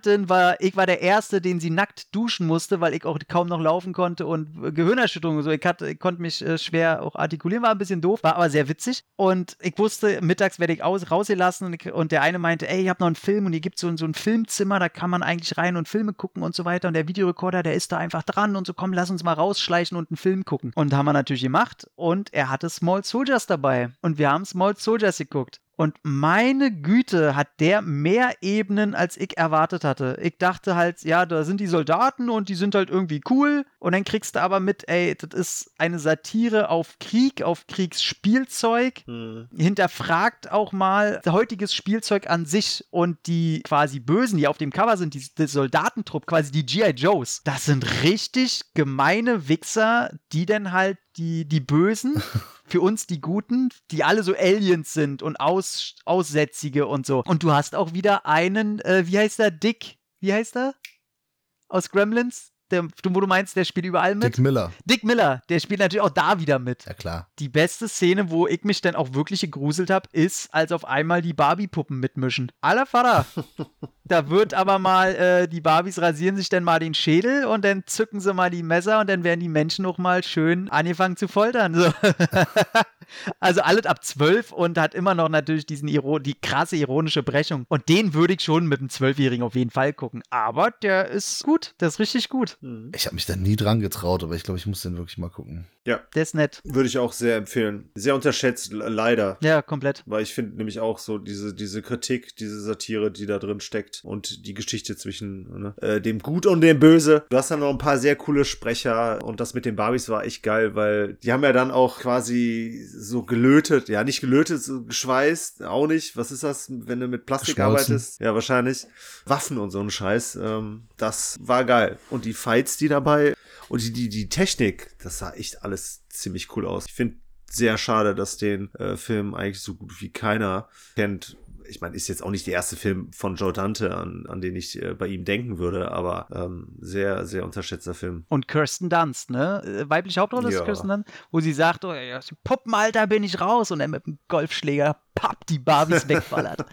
Praktikantin war, ich war der Erste, den sie nackt duschen musste, weil ich auch kaum noch laufen konnte und Gehirnerschütterung und so. Ich, hatte, ich konnte mich äh, schwer auch artikulieren, war ein bisschen doof, war aber sehr witzig und ich wusste, mittags werde ich aus, rausgelassen und, ich, und der eine meinte, ey, ich habe noch einen Film und hier gibt es so, so ein Filmzimmer, da kann man eigentlich rein und Filme gucken und so weiter und der Videorekorder, der ist da einfach dran und so, komm, lass uns mal rausschleichen und einen Film gucken. Und haben wir natürlich gemacht und er hatte Small Soldiers dabei und wir haben Small Soldiers geguckt. Und meine Güte, hat der mehr Ebenen, als ich erwartet hatte. Ich dachte halt, ja, da sind die Soldaten und die sind halt irgendwie cool. Und dann kriegst du aber mit, ey, das ist eine Satire auf Krieg, auf Kriegsspielzeug. Hm. Hinterfragt auch mal heutiges Spielzeug an sich und die quasi Bösen, die auf dem Cover sind, die, die Soldatentrupp, quasi die G.I. Joes. Das sind richtig gemeine Wichser, die dann halt die, die Bösen für uns die Guten, die alle so Aliens sind und Aus, Aussätzige und so. Und du hast auch wieder einen, äh, wie heißt der? Dick? Wie heißt er? Aus Gremlins? Der, wo du meinst, der spielt überall mit? Dick Miller. Dick Miller, der spielt natürlich auch da wieder mit. Ja, klar. Die beste Szene, wo ich mich dann auch wirklich gegruselt habe, ist, als auf einmal die Barbie-Puppen mitmischen. Aller Vater. da wird aber mal, äh, die Barbies rasieren sich dann mal den Schädel und dann zücken sie mal die Messer und dann werden die Menschen auch mal schön angefangen zu foltern. So. also alles ab zwölf und hat immer noch natürlich diesen Iro die krasse ironische Brechung. Und den würde ich schon mit einem Zwölfjährigen auf jeden Fall gucken. Aber der ist gut, der ist richtig gut. Hm. Ich habe mich da nie dran getraut, aber ich glaube, ich muss den wirklich mal gucken. Ja, Der ist nett. würde ich auch sehr empfehlen. Sehr unterschätzt, le- leider. Ja, komplett. Weil ich finde nämlich auch so diese, diese Kritik, diese Satire, die da drin steckt und die Geschichte zwischen ne, äh, dem Gut und dem Böse. Du hast dann noch ein paar sehr coole Sprecher und das mit den Barbies war echt geil, weil die haben ja dann auch quasi so gelötet, ja nicht gelötet, so geschweißt, auch nicht. Was ist das, wenn du mit Plastik Geschmolzen. arbeitest? Ja, wahrscheinlich. Waffen und so ein Scheiß. Ähm, das war geil. Und die Fights, die dabei und die, die, die Technik, das sah echt alles ziemlich cool aus. Ich finde sehr schade, dass den äh, Film eigentlich so gut wie keiner kennt. Ich meine, ist jetzt auch nicht der erste Film von Joe Dante, an, an den ich äh, bei ihm denken würde, aber ähm, sehr, sehr unterschätzter Film. Und Kirsten Dunst, ne? Äh, Weibliche Hauptrolle ist Ja. Kirsten Dunst, wo sie sagt, oh, ja, aus dem Puppenalter bin ich raus und er mit dem Golfschläger papp die Barbies wegballert.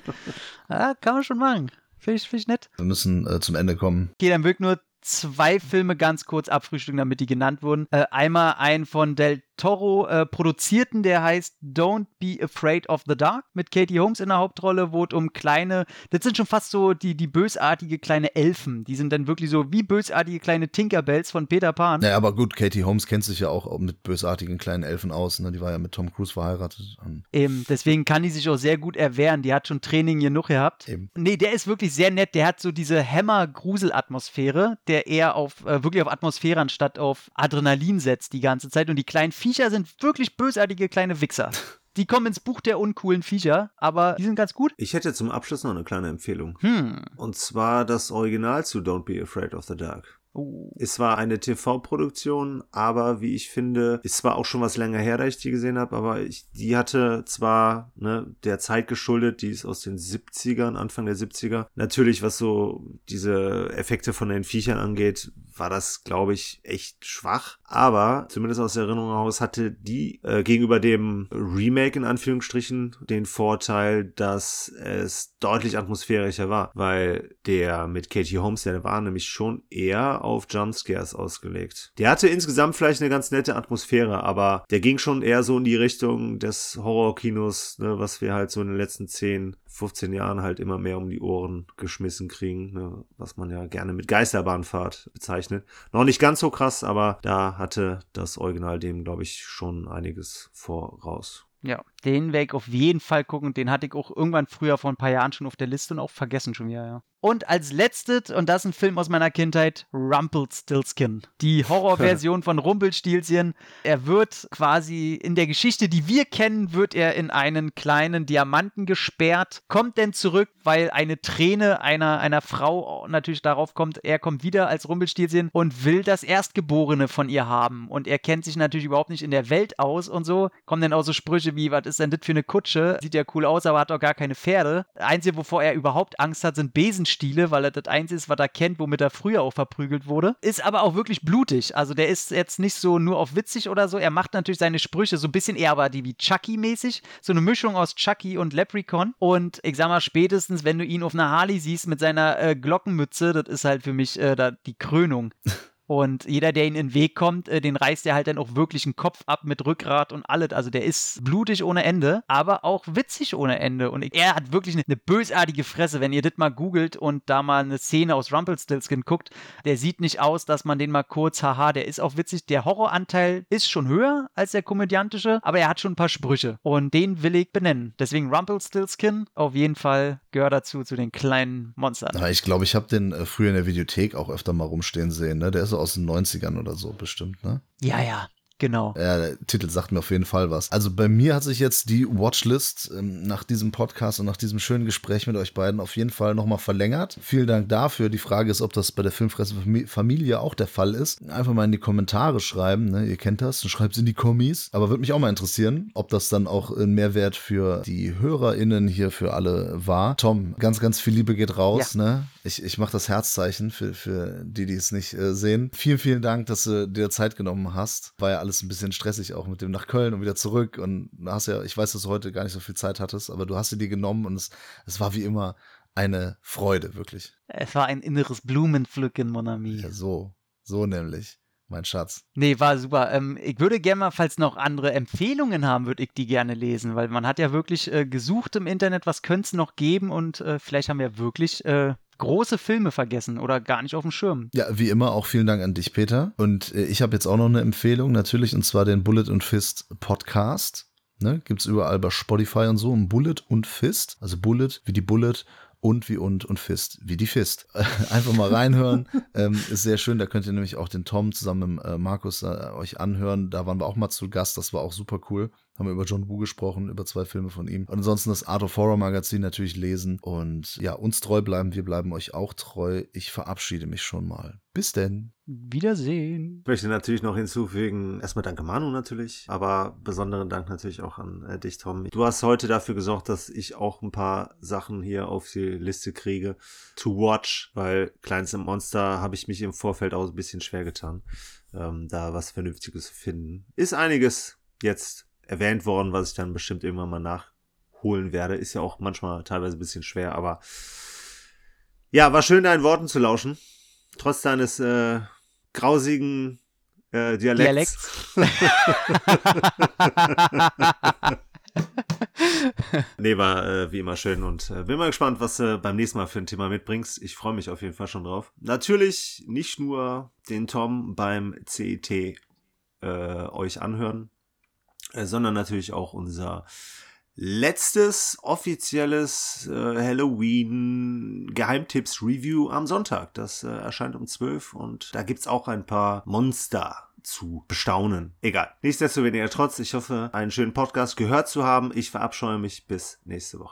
ja, kann man schon machen. Finde ich, find ich nett. Wir müssen äh, zum Ende kommen. Okay, dann wirklich nur zwei Filme ganz kurz abfrühstücken, damit die genannt wurden. Äh, einmal ein von Del Toro äh, produzierten, der heißt Don't Be Afraid of the Dark mit Katie Holmes in der Hauptrolle, wo es um kleine, das sind schon fast so die, die bösartige kleine Elfen. Die sind dann wirklich so wie bösartige kleine Tinkerbells von Peter Pan. Ja, aber gut, Katie Holmes kennt sich ja auch mit bösartigen kleinen Elfen aus. Ne? Die war ja mit Tom Cruise verheiratet. Eben, deswegen kann die sich auch sehr gut erwehren. Die hat schon Training genug gehabt. Eben. Nee, der ist wirklich sehr nett. Der hat so diese Hammer-Grusel-Atmosphäre, der eher auf, äh, wirklich auf Atmosphäre anstatt auf Adrenalin setzt die ganze Zeit. Und die kleinen Viecher sind wirklich bösartige kleine Wichser. Die kommen ins Buch der uncoolen Viecher, aber die sind ganz gut. Ich hätte zum Abschluss noch eine kleine Empfehlung. Hm. Und zwar das Original zu Don't Be Afraid of the Dark. Oh. Es war eine TV-Produktion, aber wie ich finde, ist zwar auch schon was länger her, da ich die gesehen habe, aber ich, die hatte zwar ne, der Zeit geschuldet, die ist aus den 70ern, Anfang der 70er. Natürlich, was so diese Effekte von den Viechern angeht, war das, glaube ich, echt schwach. Aber zumindest aus Erinnerung heraus hatte die äh, gegenüber dem Remake in Anführungsstrichen den Vorteil, dass es deutlich atmosphärischer war, weil der mit Katie Holmes, der war nämlich schon eher auf Jumpscares ausgelegt. Der hatte insgesamt vielleicht eine ganz nette Atmosphäre, aber der ging schon eher so in die Richtung des Horrorkinos, ne, was wir halt so in den letzten 10, 15 Jahren halt immer mehr um die Ohren geschmissen kriegen, ne, was man ja gerne mit Geisterbahnfahrt bezeichnet. Noch nicht ganz so krass, aber da hatte das Original dem, glaube ich, schon einiges voraus. Ja, den werde ich auf jeden Fall gucken. Den hatte ich auch irgendwann früher vor ein paar Jahren schon auf der Liste und auch vergessen schon wieder, ja. Und als letztes, und das ist ein Film aus meiner Kindheit, Rumpelstiltskin. Die Horrorversion von Rumpelstilzchen. Er wird quasi in der Geschichte, die wir kennen, wird er in einen kleinen Diamanten gesperrt, kommt denn zurück, weil eine Träne einer, einer Frau natürlich darauf kommt, er kommt wieder als Rumpelstilzchen und will das Erstgeborene von ihr haben. Und er kennt sich natürlich überhaupt nicht in der Welt aus und so. Kommen dann auch so Sprüche wie, was ist denn das für eine Kutsche? Sieht ja cool aus, aber hat doch gar keine Pferde. Einzige, wovor er überhaupt Angst hat, sind Besen Stiele, weil er das Einzige ist, was er kennt, womit er früher auch verprügelt wurde. Ist aber auch wirklich blutig. Also der ist jetzt nicht so nur auf witzig oder so. Er macht natürlich seine Sprüche so ein bisschen eher aber die wie Chucky-mäßig. So eine Mischung aus Chucky und Leprechaun. Und ich sag mal, spätestens, wenn du ihn auf einer Harley siehst mit seiner äh, Glockenmütze, das ist halt für mich äh, da die Krönung. Und jeder, der ihn in den Weg kommt, äh, den reißt er halt dann auch wirklich einen Kopf ab mit Rückgrat und alles. Also der ist blutig ohne Ende, aber auch witzig ohne Ende. Und er hat wirklich eine, eine bösartige Fresse. Wenn ihr das mal googelt und da mal eine Szene aus Rumpelstiltskin guckt, der sieht nicht aus, dass man den mal kurz, haha, der ist auch witzig. Der Horroranteil ist schon höher als der komödiantische, aber er hat schon ein paar Sprüche. Und den will ich benennen. Deswegen Rumpelstiltskin auf jeden Fall gehört dazu, zu den kleinen Monstern. Ja, ich glaube, ich habe den äh, früher in der Videothek auch öfter mal rumstehen sehen. Ne? Der ist so aus den 90ern oder so bestimmt, ne? Ja, ja. Genau. Ja, der Titel sagt mir auf jeden Fall was. Also bei mir hat sich jetzt die Watchlist ähm, nach diesem Podcast und nach diesem schönen Gespräch mit euch beiden auf jeden Fall nochmal verlängert. Vielen Dank dafür. Die Frage ist, ob das bei der Filmfresse Familie auch der Fall ist. Einfach mal in die Kommentare schreiben. Ne? Ihr kennt das. Schreibt es in die Kommis. Aber würde mich auch mal interessieren, ob das dann auch ein Mehrwert für die HörerInnen hier für alle war. Tom, ganz, ganz viel Liebe geht raus. Ja. Ne? Ich, ich mache das Herzzeichen für, für die, die es nicht äh, sehen. Vielen, vielen Dank, dass du dir Zeit genommen hast. War ja alles ein bisschen stressig auch mit dem nach Köln und wieder zurück. Und du hast ja, ich weiß, dass du heute gar nicht so viel Zeit hattest, aber du hast sie dir genommen und es, es war wie immer eine Freude, wirklich. Es war ein inneres Blumenpflücken, Mon ami. Ja, so, so nämlich. Mein Schatz. Nee, war super. Ähm, ich würde gerne mal, falls noch andere Empfehlungen haben, würde ich die gerne lesen, weil man hat ja wirklich äh, gesucht im Internet, was könnte es noch geben und äh, vielleicht haben wir wirklich äh, große Filme vergessen oder gar nicht auf dem Schirm. Ja, wie immer auch vielen Dank an dich, Peter. Und äh, ich habe jetzt auch noch eine Empfehlung, natürlich, und zwar den Bullet und Fist Podcast. Ne, Gibt es überall bei Spotify und so. Ein Bullet und Fist. Also Bullet wie die Bullet und wie und und Fist, wie die Fist. Einfach mal reinhören. ähm, ist sehr schön. Da könnt ihr nämlich auch den Tom zusammen mit äh, Markus äh, euch anhören. Da waren wir auch mal zu Gast. Das war auch super cool haben wir über John Woo gesprochen, über zwei Filme von ihm. Und ansonsten das Art of Horror Magazin natürlich lesen und ja, uns treu bleiben. Wir bleiben euch auch treu. Ich verabschiede mich schon mal. Bis denn. Wiedersehen. Ich möchte natürlich noch hinzufügen, erstmal danke Manu natürlich, aber besonderen Dank natürlich auch an äh, dich, Tom. Du hast heute dafür gesorgt, dass ich auch ein paar Sachen hier auf die Liste kriege to watch, weil Kleinste Monster habe ich mich im Vorfeld auch ein bisschen schwer getan, ähm, da was Vernünftiges zu finden. Ist einiges jetzt erwähnt worden, was ich dann bestimmt irgendwann mal nachholen werde. Ist ja auch manchmal teilweise ein bisschen schwer, aber ja, war schön, deinen Worten zu lauschen. Trotz deines äh, grausigen Äh, Dialekt. nee, war äh, wie immer schön und äh, bin mal gespannt, was du beim nächsten Mal für ein Thema mitbringst. Ich freue mich auf jeden Fall schon drauf. Natürlich nicht nur den Tom beim CET äh, euch anhören, äh, sondern natürlich auch unser letztes offizielles äh, Halloween Geheimtipps Review am Sonntag. Das äh, erscheint um 12 und da gibt's auch ein paar Monster zu bestaunen. Egal. Nichtsdestoweniger trotz, ich hoffe, einen schönen Podcast gehört zu haben. Ich verabscheue mich bis nächste Woche.